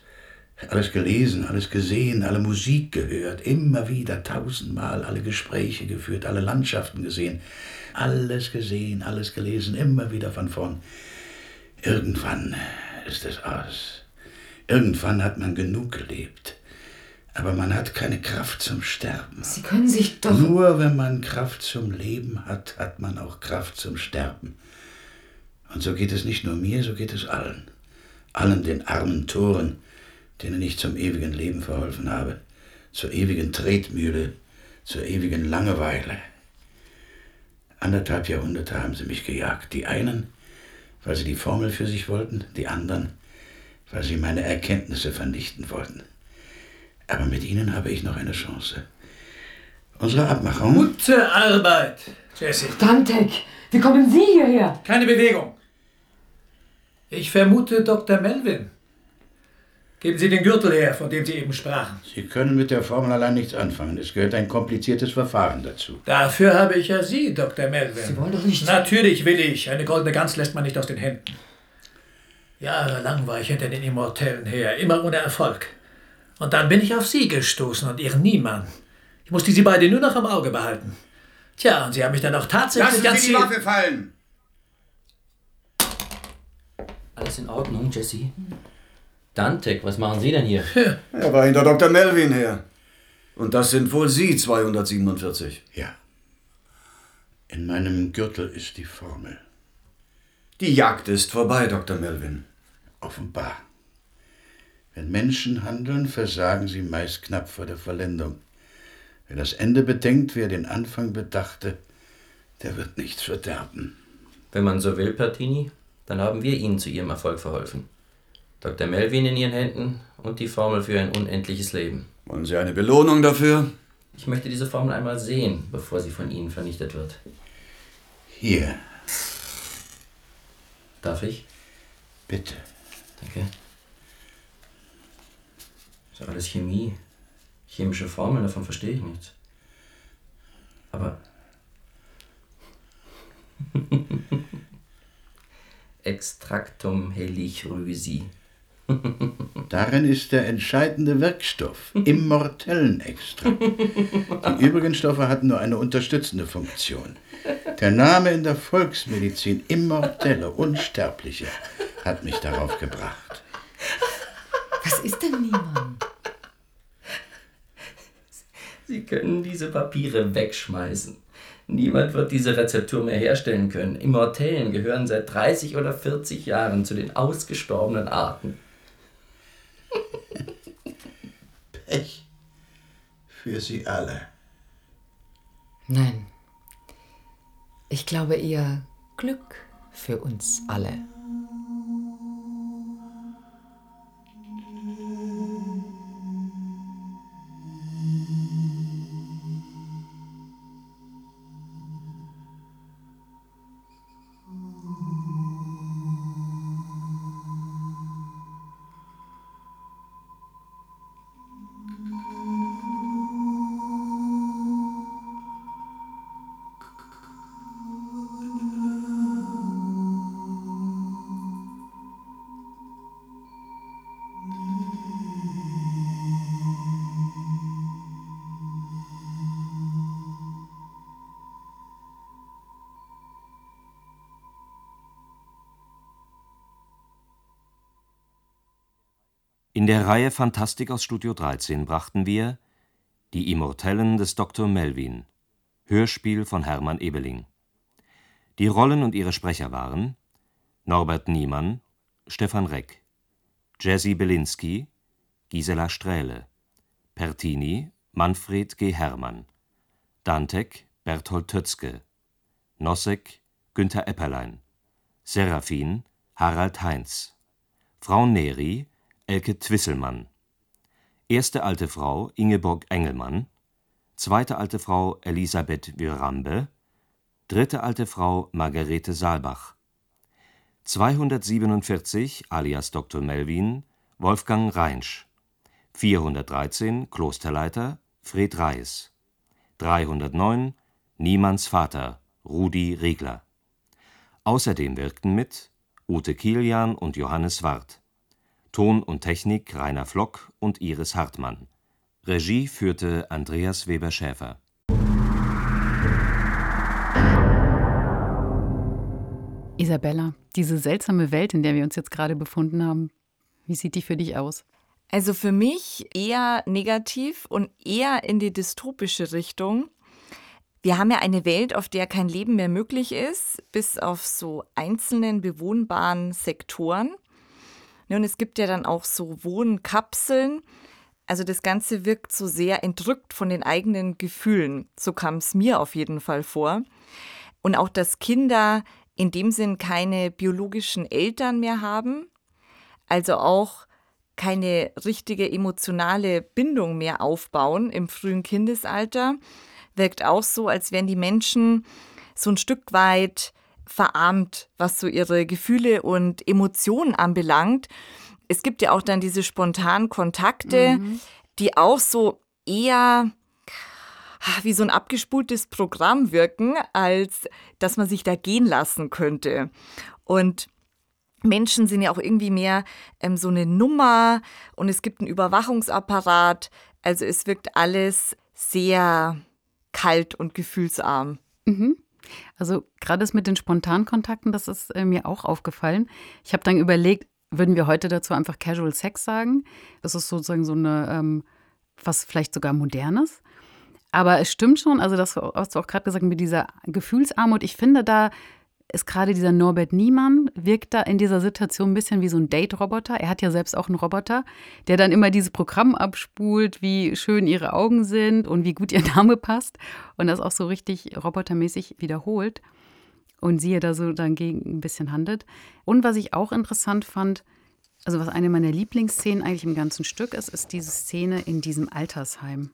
alles gelesen, alles gesehen, alle Musik gehört, immer wieder tausendmal alle Gespräche geführt, alle Landschaften gesehen, alles gesehen, alles gelesen, immer wieder von vorn. Irgendwann ist es aus. Irgendwann hat man genug gelebt. Aber man hat keine Kraft zum Sterben. Sie können sich doch. Nur wenn man Kraft zum Leben hat, hat man auch Kraft zum Sterben. Und so geht es nicht nur mir, so geht es allen. Allen den armen Toren, denen ich zum ewigen Leben verholfen habe. Zur ewigen Tretmühle, zur ewigen Langeweile. Anderthalb Jahrhunderte haben sie mich gejagt. Die einen, weil sie die Formel für sich wollten, die anderen, weil sie meine Erkenntnisse vernichten wollten. Aber mit ihnen habe ich noch eine Chance. Unsere Abmachung. Gute Arbeit, Jesse. Dantek, wie kommen Sie hierher? Keine Bewegung. Ich vermute Dr. Melvin. Geben Sie den Gürtel her, von dem Sie eben sprachen. Sie können mit der Formel allein nichts anfangen. Es gehört ein kompliziertes Verfahren dazu. Dafür habe ich ja Sie, Dr. Melvin. Sie wollen doch nicht. Natürlich will ich. Eine goldene Gans lässt man nicht aus den Händen. Jahrelang war ich hinter den Immortellen her, immer ohne Erfolg. Und dann bin ich auf Sie gestoßen und Ihren Niemann. Ich musste Sie beide nur noch im Auge behalten. Tja, und Sie haben mich dann auch tatsächlich Lassen ganz Sie die Waffe fallen! Alles in Ordnung, Jesse? Dantek, was machen Sie denn hier? Er war hinter Dr. Melvin her. Und das sind wohl Sie 247. Ja. In meinem Gürtel ist die Formel. Die Jagd ist vorbei, Dr. Melvin. Offenbar. Wenn Menschen handeln, versagen sie meist knapp vor der Vollendung. Wer das Ende bedenkt, wer den Anfang bedachte, der wird nichts verderben. Wenn man so will, Pertini, dann haben wir Ihnen zu Ihrem Erfolg verholfen. Dr. Melvin in Ihren Händen und die Formel für ein unendliches Leben. Wollen Sie eine Belohnung dafür? Ich möchte diese Formel einmal sehen, bevor sie von Ihnen vernichtet wird. Hier, Darf ich? bitte. Danke. Das ist alles Chemie. Chemische Formeln, davon verstehe ich nichts. Aber. Extractum helichrösi. Darin ist der entscheidende Wirkstoff, Immortellenextrakt. Die übrigen Stoffe hatten nur eine unterstützende Funktion. Der Name in der Volksmedizin, Immortelle, Unsterbliche, hat mich darauf gebracht. Was ist denn niemand? Sie können diese Papiere wegschmeißen. Niemand wird diese Rezeptur mehr herstellen können. Immortellen gehören seit 30 oder 40 Jahren zu den ausgestorbenen Arten. Pech für Sie alle. Nein. Ich glaube eher Glück für uns alle. In der Reihe Fantastik aus Studio 13 brachten wir Die Immortellen des Dr. Melvin Hörspiel von Hermann Ebeling. Die Rollen und ihre Sprecher waren Norbert Niemann, Stefan Reck, Jazzy Belinsky, Gisela Strähle, Pertini, Manfred G. Herrmann, Dantek, Berthold Tötzke, Nossek, Günther Epperlein, Seraphin, Harald Heinz, Frau Neri, Elke Twisselmann, erste alte Frau Ingeborg Engelmann, zweite alte Frau Elisabeth Wyrambe, dritte alte Frau Margarete Saalbach, 247 alias Dr. Melvin Wolfgang Reinsch, 413 Klosterleiter Fred Reis, 309 Niemanns Vater Rudi Regler. Außerdem wirkten mit Ute Kilian und Johannes Ward. Ton und Technik Rainer Flock und Iris Hartmann. Regie führte Andreas Weber-Schäfer. Isabella, diese seltsame Welt, in der wir uns jetzt gerade befunden haben, wie sieht die für dich aus? Also für mich eher negativ und eher in die dystopische Richtung. Wir haben ja eine Welt, auf der kein Leben mehr möglich ist, bis auf so einzelnen bewohnbaren Sektoren. Und es gibt ja dann auch so Wohnkapseln. Also das Ganze wirkt so sehr entrückt von den eigenen Gefühlen. So kam es mir auf jeden Fall vor. Und auch, dass Kinder in dem Sinn keine biologischen Eltern mehr haben, also auch keine richtige emotionale Bindung mehr aufbauen im frühen Kindesalter, wirkt auch so, als wären die Menschen so ein Stück weit verarmt, was so ihre Gefühle und Emotionen anbelangt. Es gibt ja auch dann diese spontanen Kontakte, mhm. die auch so eher wie so ein abgespultes Programm wirken, als dass man sich da gehen lassen könnte. Und Menschen sind ja auch irgendwie mehr ähm, so eine Nummer und es gibt einen Überwachungsapparat. Also es wirkt alles sehr kalt und gefühlsarm. Mhm. Also gerade das mit den Spontankontakten, das ist äh, mir auch aufgefallen. Ich habe dann überlegt, würden wir heute dazu einfach Casual Sex sagen? Das ist sozusagen so eine, ähm, was vielleicht sogar modernes. Aber es stimmt schon, also das hast du auch gerade gesagt mit dieser Gefühlsarmut. Ich finde, da ist gerade dieser Norbert Niemann, wirkt da in dieser Situation ein bisschen wie so ein Date-Roboter. Er hat ja selbst auch einen Roboter, der dann immer dieses Programm abspult, wie schön ihre Augen sind und wie gut ihr Name passt. Und das auch so richtig robotermäßig wiederholt. Und sie da so dagegen ein bisschen handelt. Und was ich auch interessant fand, also was eine meiner Lieblingsszenen eigentlich im ganzen Stück ist, ist diese Szene in diesem Altersheim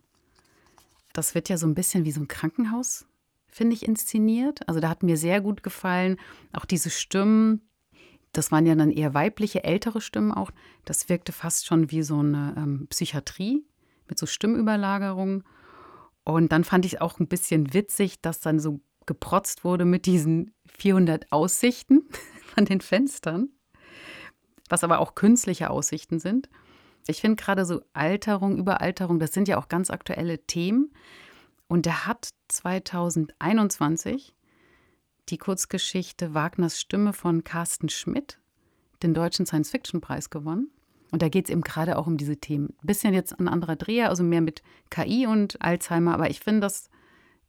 das wird ja so ein bisschen wie so ein Krankenhaus, finde ich, inszeniert. Also da hat mir sehr gut gefallen, auch diese Stimmen. Das waren ja dann eher weibliche, ältere Stimmen auch. Das wirkte fast schon wie so eine ähm, Psychiatrie mit so Stimmüberlagerung. Und dann fand ich auch ein bisschen witzig, dass dann so geprotzt wurde mit diesen 400 Aussichten von den Fenstern, was aber auch künstliche Aussichten sind. Ich finde gerade so Alterung, Überalterung, das sind ja auch ganz aktuelle Themen. Und er hat 2021 die Kurzgeschichte Wagners Stimme von Carsten Schmidt den Deutschen Science-Fiction-Preis gewonnen. Und da geht es eben gerade auch um diese Themen. Bisschen jetzt ein anderer Dreher, also mehr mit KI und Alzheimer, aber ich finde, das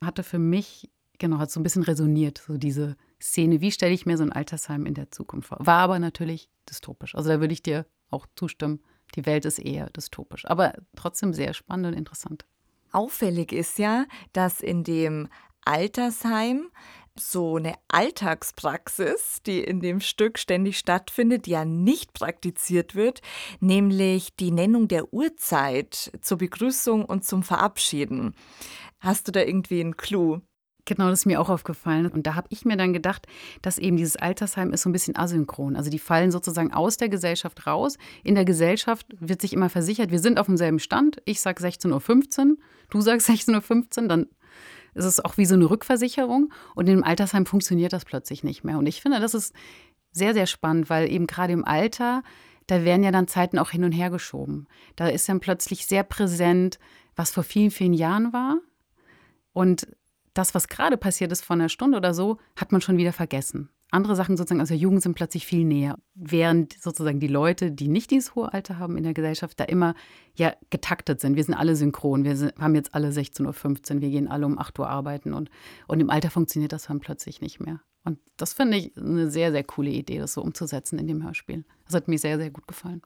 hatte für mich, genau, hat so ein bisschen resoniert, so diese Szene. Wie stelle ich mir so ein Altersheim in der Zukunft vor? War aber natürlich dystopisch. Also da würde ich dir auch zustimmen. Die Welt ist eher dystopisch, aber trotzdem sehr spannend und interessant. Auffällig ist ja, dass in dem Altersheim so eine Alltagspraxis, die in dem Stück ständig stattfindet, ja nicht praktiziert wird, nämlich die Nennung der Uhrzeit zur Begrüßung und zum Verabschieden. Hast du da irgendwie einen Clou? Genau, das ist mir auch aufgefallen. Und da habe ich mir dann gedacht, dass eben dieses Altersheim ist so ein bisschen asynchron. Also die fallen sozusagen aus der Gesellschaft raus. In der Gesellschaft wird sich immer versichert, wir sind auf demselben Stand. Ich sage 16.15 Uhr, du sagst 16.15 Uhr, dann ist es auch wie so eine Rückversicherung. Und im Altersheim funktioniert das plötzlich nicht mehr. Und ich finde, das ist sehr, sehr spannend, weil eben gerade im Alter, da werden ja dann Zeiten auch hin und her geschoben. Da ist dann plötzlich sehr präsent, was vor vielen, vielen Jahren war. Und das, was gerade passiert ist vor einer Stunde oder so, hat man schon wieder vergessen. andere Sachen sozusagen aus der Jugend sind plötzlich viel näher. Während sozusagen die Leute, die nicht dieses hohe Alter haben in der Gesellschaft, da immer ja getaktet sind. Wir sind alle synchron. Wir sind, haben jetzt alle 16.15 Uhr. Wir gehen alle um 8 Uhr arbeiten. Und, und im Alter funktioniert das dann plötzlich nicht mehr. Und das finde ich eine sehr, sehr coole Idee, das so umzusetzen in dem Hörspiel. Das hat mir sehr, sehr gut gefallen.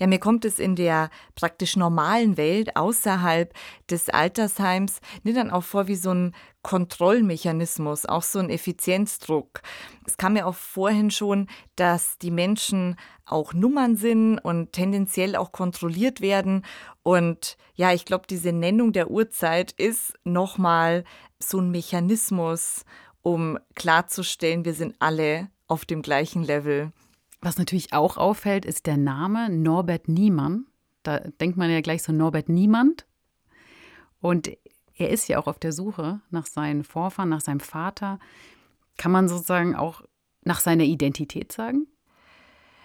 Ja, mir kommt es in der praktisch normalen Welt außerhalb des Altersheims nicht dann auch vor wie so ein Kontrollmechanismus, auch so ein Effizienzdruck. Es kam mir auch vorhin schon, dass die Menschen auch Nummern sind und tendenziell auch kontrolliert werden. Und ja, ich glaube, diese Nennung der Uhrzeit ist nochmal so ein Mechanismus, um klarzustellen, wir sind alle auf dem gleichen Level. Was natürlich auch auffällt, ist der Name Norbert Niemann. Da denkt man ja gleich so Norbert Niemand. Und er ist ja auch auf der Suche nach seinen Vorfahren, nach seinem Vater. Kann man sozusagen auch nach seiner Identität sagen?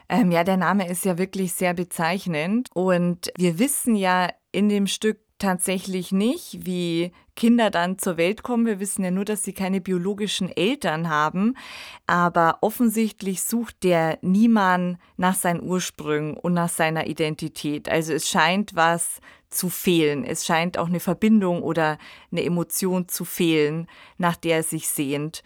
Ähm, ja, der Name ist ja wirklich sehr bezeichnend. Und wir wissen ja in dem Stück tatsächlich nicht, wie Kinder dann zur Welt kommen. Wir wissen ja nur, dass sie keine biologischen Eltern haben. Aber offensichtlich sucht der Niemann nach seinen Ursprüngen und nach seiner Identität. Also es scheint was zu fehlen. Es scheint auch eine Verbindung oder eine Emotion zu fehlen, nach der er sich sehnt.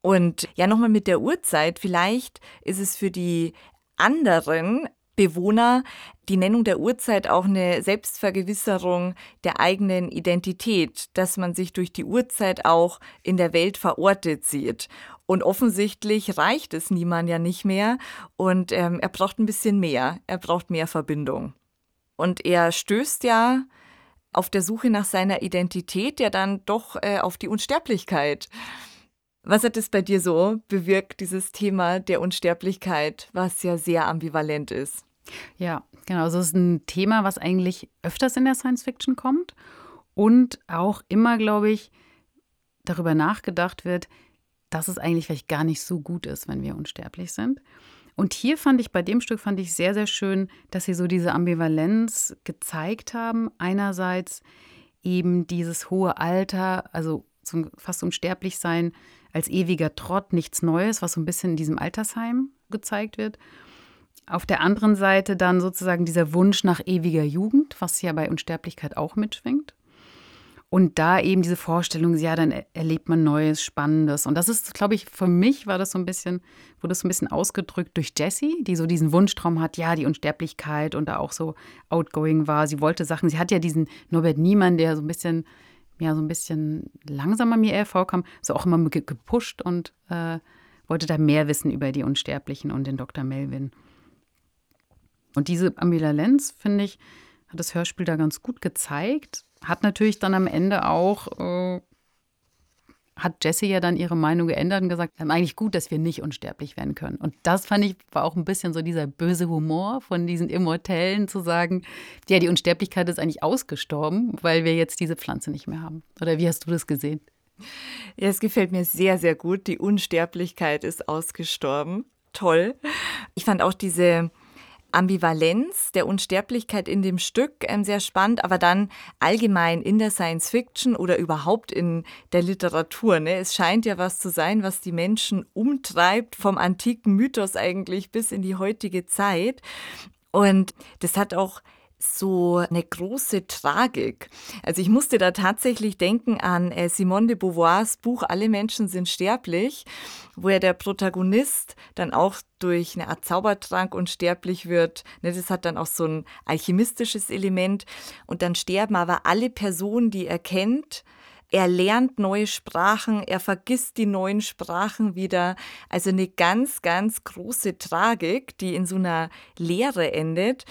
Und ja, nochmal mit der Uhrzeit. Vielleicht ist es für die anderen Bewohner die Nennung der Uhrzeit auch eine Selbstvergewisserung der eigenen Identität, dass man sich durch die Uhrzeit auch in der Welt verortet sieht. Und offensichtlich reicht es niemand ja nicht mehr und ähm, er braucht ein bisschen mehr, er braucht mehr Verbindung. Und er stößt ja auf der Suche nach seiner Identität ja dann doch äh, auf die Unsterblichkeit. Was hat es bei dir so bewirkt, dieses Thema der Unsterblichkeit, was ja sehr ambivalent ist? Ja, genau. Also es ist ein Thema, was eigentlich öfters in der Science Fiction kommt und auch immer, glaube ich, darüber nachgedacht wird, dass es eigentlich vielleicht gar nicht so gut ist, wenn wir unsterblich sind. Und hier fand ich bei dem Stück fand ich sehr sehr schön, dass sie so diese Ambivalenz gezeigt haben. Einerseits eben dieses hohe Alter, also zum fast unsterblich sein als ewiger Trott, nichts Neues, was so ein bisschen in diesem Altersheim gezeigt wird. Auf der anderen Seite dann sozusagen dieser Wunsch nach ewiger Jugend, was ja bei Unsterblichkeit auch mitschwingt. Und da eben diese Vorstellung, ja, dann erlebt man Neues, Spannendes. Und das ist, glaube ich, für mich war das so ein bisschen, wurde das so ein bisschen ausgedrückt durch Jessie, die so diesen Wunschtraum hat, ja, die Unsterblichkeit und da auch so outgoing war. Sie wollte Sachen, sie hat ja diesen Norbert Niemann, der so ein bisschen, ja, so ein bisschen langsamer mir eher vorkam, so auch immer gepusht und äh, wollte da mehr wissen über die Unsterblichen und den Dr. Melvin. Und diese Ambivalenz, finde ich, hat das Hörspiel da ganz gut gezeigt. Hat natürlich dann am Ende auch, äh, hat Jessie ja dann ihre Meinung geändert und gesagt, eigentlich gut, dass wir nicht unsterblich werden können. Und das fand ich, war auch ein bisschen so dieser böse Humor von diesen Immortellen zu sagen, ja, die Unsterblichkeit ist eigentlich ausgestorben, weil wir jetzt diese Pflanze nicht mehr haben. Oder wie hast du das gesehen? Ja, es gefällt mir sehr, sehr gut. Die Unsterblichkeit ist ausgestorben. Toll. Ich fand auch diese Ambivalenz der Unsterblichkeit in dem Stück ähm, sehr spannend, aber dann allgemein in der Science Fiction oder überhaupt in der Literatur. Ne? Es scheint ja was zu sein, was die Menschen umtreibt, vom antiken Mythos eigentlich bis in die heutige Zeit. Und das hat auch so eine große Tragik. Also ich musste da tatsächlich denken an äh, Simone de Beauvoirs Buch Alle Menschen sind sterblich, wo ja der Protagonist dann auch durch eine Art Zaubertrank unsterblich wird. Ne, das hat dann auch so ein alchemistisches Element. Und dann sterben aber alle Personen, die er kennt, er lernt neue Sprachen, er vergisst die neuen Sprachen wieder. Also eine ganz, ganz große Tragik, die in so einer Leere endet.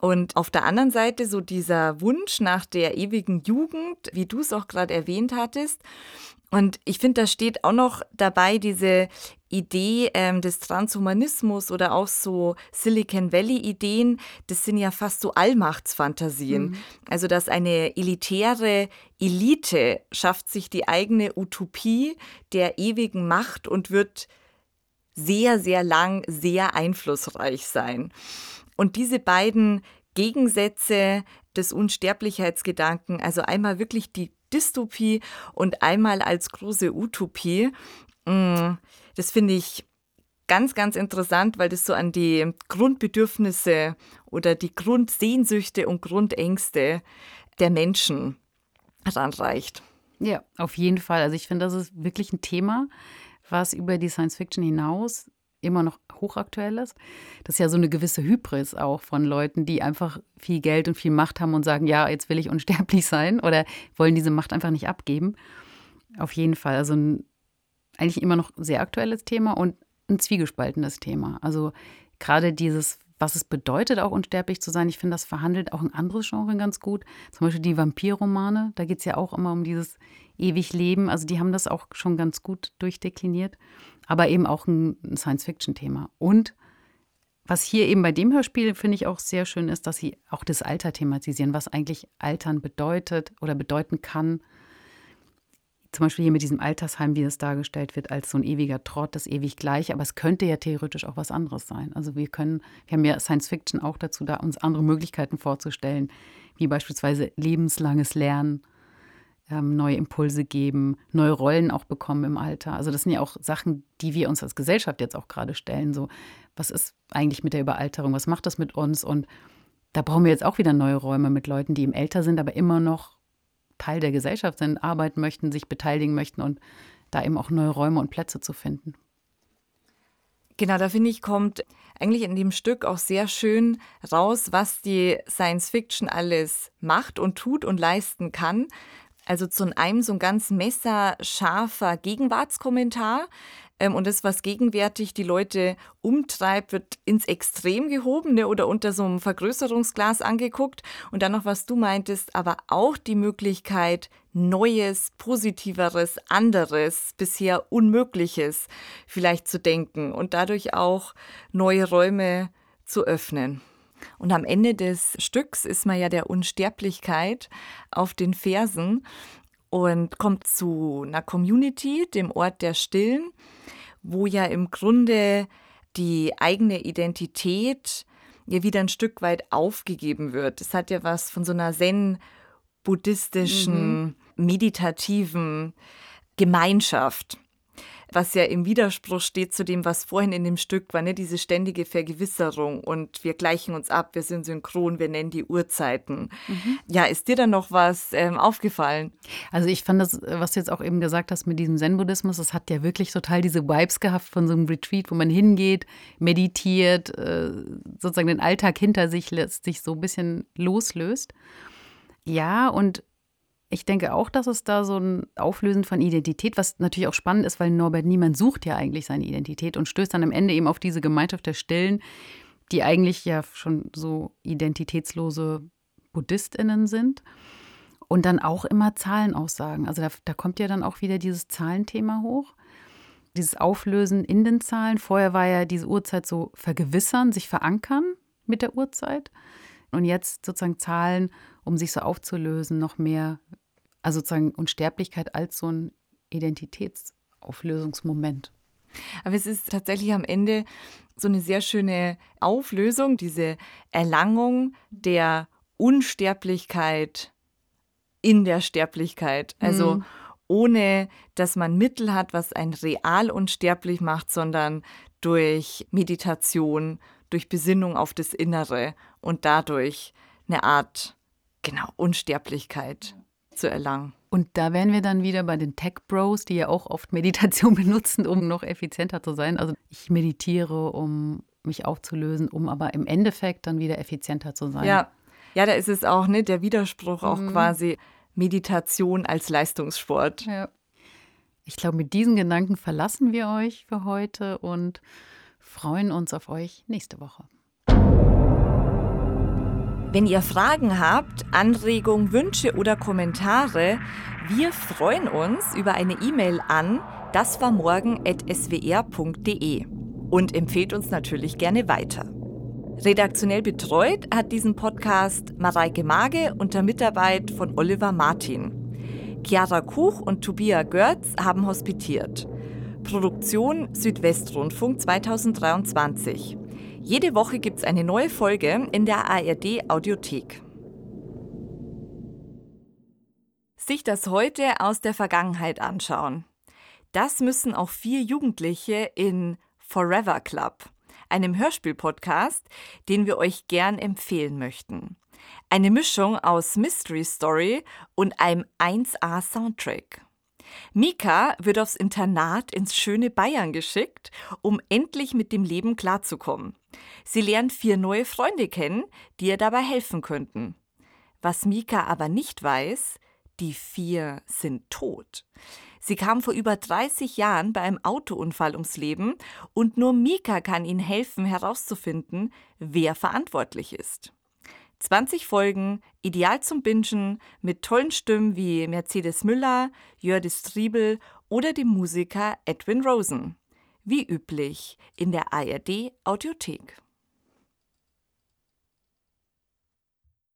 Und auf der anderen Seite so dieser Wunsch nach der ewigen Jugend, wie du es auch gerade erwähnt hattest. Und ich finde, da steht auch noch dabei diese Idee ähm, des Transhumanismus oder auch so Silicon Valley-Ideen, das sind ja fast so Allmachtsfantasien. Mhm. Also, dass eine elitäre Elite schafft sich die eigene Utopie der ewigen Macht und wird sehr, sehr lang sehr einflussreich sein. Und diese beiden Gegensätze des Unsterblichkeitsgedanken, also einmal wirklich die Dystopie und einmal als große Utopie, mm, das finde ich ganz, ganz interessant, weil das so an die Grundbedürfnisse oder die Grundsehnsüchte und Grundängste der Menschen ranreicht. Ja, auf jeden Fall. Also ich finde, das ist wirklich ein Thema, was über die Science Fiction hinaus immer noch hochaktuell ist. Das ist ja so eine gewisse Hybris auch von Leuten, die einfach viel Geld und viel Macht haben und sagen, ja, jetzt will ich unsterblich sein oder wollen diese Macht einfach nicht abgeben. Auf jeden Fall. Also ein eigentlich immer noch sehr aktuelles Thema und ein zwiegespaltenes Thema. Also gerade dieses, was es bedeutet, auch unsterblich zu sein, ich finde, das verhandelt auch ein anderes Genre ganz gut. Zum Beispiel die Vampirromane, da geht es ja auch immer um dieses ewig Leben. Also die haben das auch schon ganz gut durchdekliniert, aber eben auch ein Science-Fiction-Thema. Und was hier eben bei dem Hörspiel, finde ich, auch sehr schön ist, dass sie auch das Alter thematisieren, was eigentlich Altern bedeutet oder bedeuten kann zum Beispiel hier mit diesem Altersheim, wie es dargestellt wird, als so ein ewiger Trott, das ewig gleich, aber es könnte ja theoretisch auch was anderes sein. Also wir können, wir haben ja Science Fiction auch dazu da, uns andere Möglichkeiten vorzustellen, wie beispielsweise lebenslanges Lernen, ähm, neue Impulse geben, neue Rollen auch bekommen im Alter. Also das sind ja auch Sachen, die wir uns als Gesellschaft jetzt auch gerade stellen. So, was ist eigentlich mit der Überalterung? Was macht das mit uns? Und da brauchen wir jetzt auch wieder neue Räume mit Leuten, die eben älter sind, aber immer noch Teil der Gesellschaft sind, arbeiten möchten, sich beteiligen möchten und da eben auch neue Räume und Plätze zu finden. Genau, da finde ich, kommt eigentlich in dem Stück auch sehr schön raus, was die Science Fiction alles macht und tut und leisten kann. Also zu einem so ein ganz messerscharfer Gegenwartskommentar. Ähm, und das, was gegenwärtig die Leute umtreibt, wird ins Extrem gehoben ne, oder unter so einem Vergrößerungsglas angeguckt. Und dann noch, was du meintest, aber auch die Möglichkeit, Neues, Positiveres, anderes, bisher Unmögliches vielleicht zu denken und dadurch auch neue Räume zu öffnen. Und am Ende des Stücks ist man ja der Unsterblichkeit auf den Fersen und kommt zu einer Community, dem Ort der Stillen, wo ja im Grunde die eigene Identität ja wieder ein Stück weit aufgegeben wird. Es hat ja was von so einer zen-buddhistischen, mhm. meditativen Gemeinschaft was ja im Widerspruch steht zu dem, was vorhin in dem Stück war, ne? diese ständige Vergewisserung und wir gleichen uns ab, wir sind synchron, wir nennen die Uhrzeiten. Mhm. Ja, ist dir da noch was ähm, aufgefallen? Also ich fand das, was du jetzt auch eben gesagt hast mit diesem Zen-Buddhismus, das hat ja wirklich total diese Vibes gehabt von so einem Retreat, wo man hingeht, meditiert, äh, sozusagen den Alltag hinter sich lässt, sich so ein bisschen loslöst. Ja, und ich denke auch, dass es da so ein Auflösen von Identität, was natürlich auch spannend ist, weil Norbert Niemann sucht ja eigentlich seine Identität und stößt dann am Ende eben auf diese Gemeinschaft der Stillen, die eigentlich ja schon so identitätslose BuddhistInnen sind. Und dann auch immer Zahlenaussagen. Also da, da kommt ja dann auch wieder dieses Zahlenthema hoch. Dieses Auflösen in den Zahlen. Vorher war ja diese Uhrzeit so vergewissern, sich verankern mit der Uhrzeit. Und jetzt sozusagen Zahlen, um sich so aufzulösen, noch mehr also sozusagen Unsterblichkeit als so ein Identitätsauflösungsmoment. Aber es ist tatsächlich am Ende so eine sehr schöne Auflösung, diese Erlangung der Unsterblichkeit in der Sterblichkeit. Also mhm. ohne, dass man Mittel hat, was ein real unsterblich macht, sondern durch Meditation, durch Besinnung auf das Innere und dadurch eine Art, genau, Unsterblichkeit zu erlangen. Und da wären wir dann wieder bei den Tech Bros, die ja auch oft Meditation benutzen, um noch effizienter zu sein. Also ich meditiere, um mich aufzulösen, um aber im Endeffekt dann wieder effizienter zu sein. Ja, ja da ist es auch ne, der Widerspruch auch mhm. quasi Meditation als Leistungssport. Ja. Ich glaube, mit diesen Gedanken verlassen wir euch für heute und freuen uns auf euch nächste Woche. Wenn ihr Fragen habt, Anregungen, Wünsche oder Kommentare, wir freuen uns über eine E-Mail an daswarmorgen.swr.de und empfehlt uns natürlich gerne weiter. Redaktionell betreut hat diesen Podcast Mareike Mage unter Mitarbeit von Oliver Martin. Chiara Kuch und Tobias Görz haben hospitiert. Produktion Südwestrundfunk 2023. Jede Woche gibt es eine neue Folge in der ARD Audiothek. Sich das heute aus der Vergangenheit anschauen. Das müssen auch vier Jugendliche in Forever Club, einem Hörspiel-Podcast, den wir euch gern empfehlen möchten. Eine Mischung aus Mystery Story und einem 1A Soundtrack. Mika wird aufs Internat ins schöne Bayern geschickt, um endlich mit dem Leben klarzukommen. Sie lernt vier neue Freunde kennen, die ihr dabei helfen könnten. Was Mika aber nicht weiß, die vier sind tot. Sie kam vor über 30 Jahren bei einem Autounfall ums Leben und nur Mika kann ihnen helfen herauszufinden, wer verantwortlich ist. 20 Folgen, ideal zum Bingen, mit tollen Stimmen wie Mercedes Müller, Jördis Triebel oder dem Musiker Edwin Rosen. Wie üblich in der ARD Audiothek.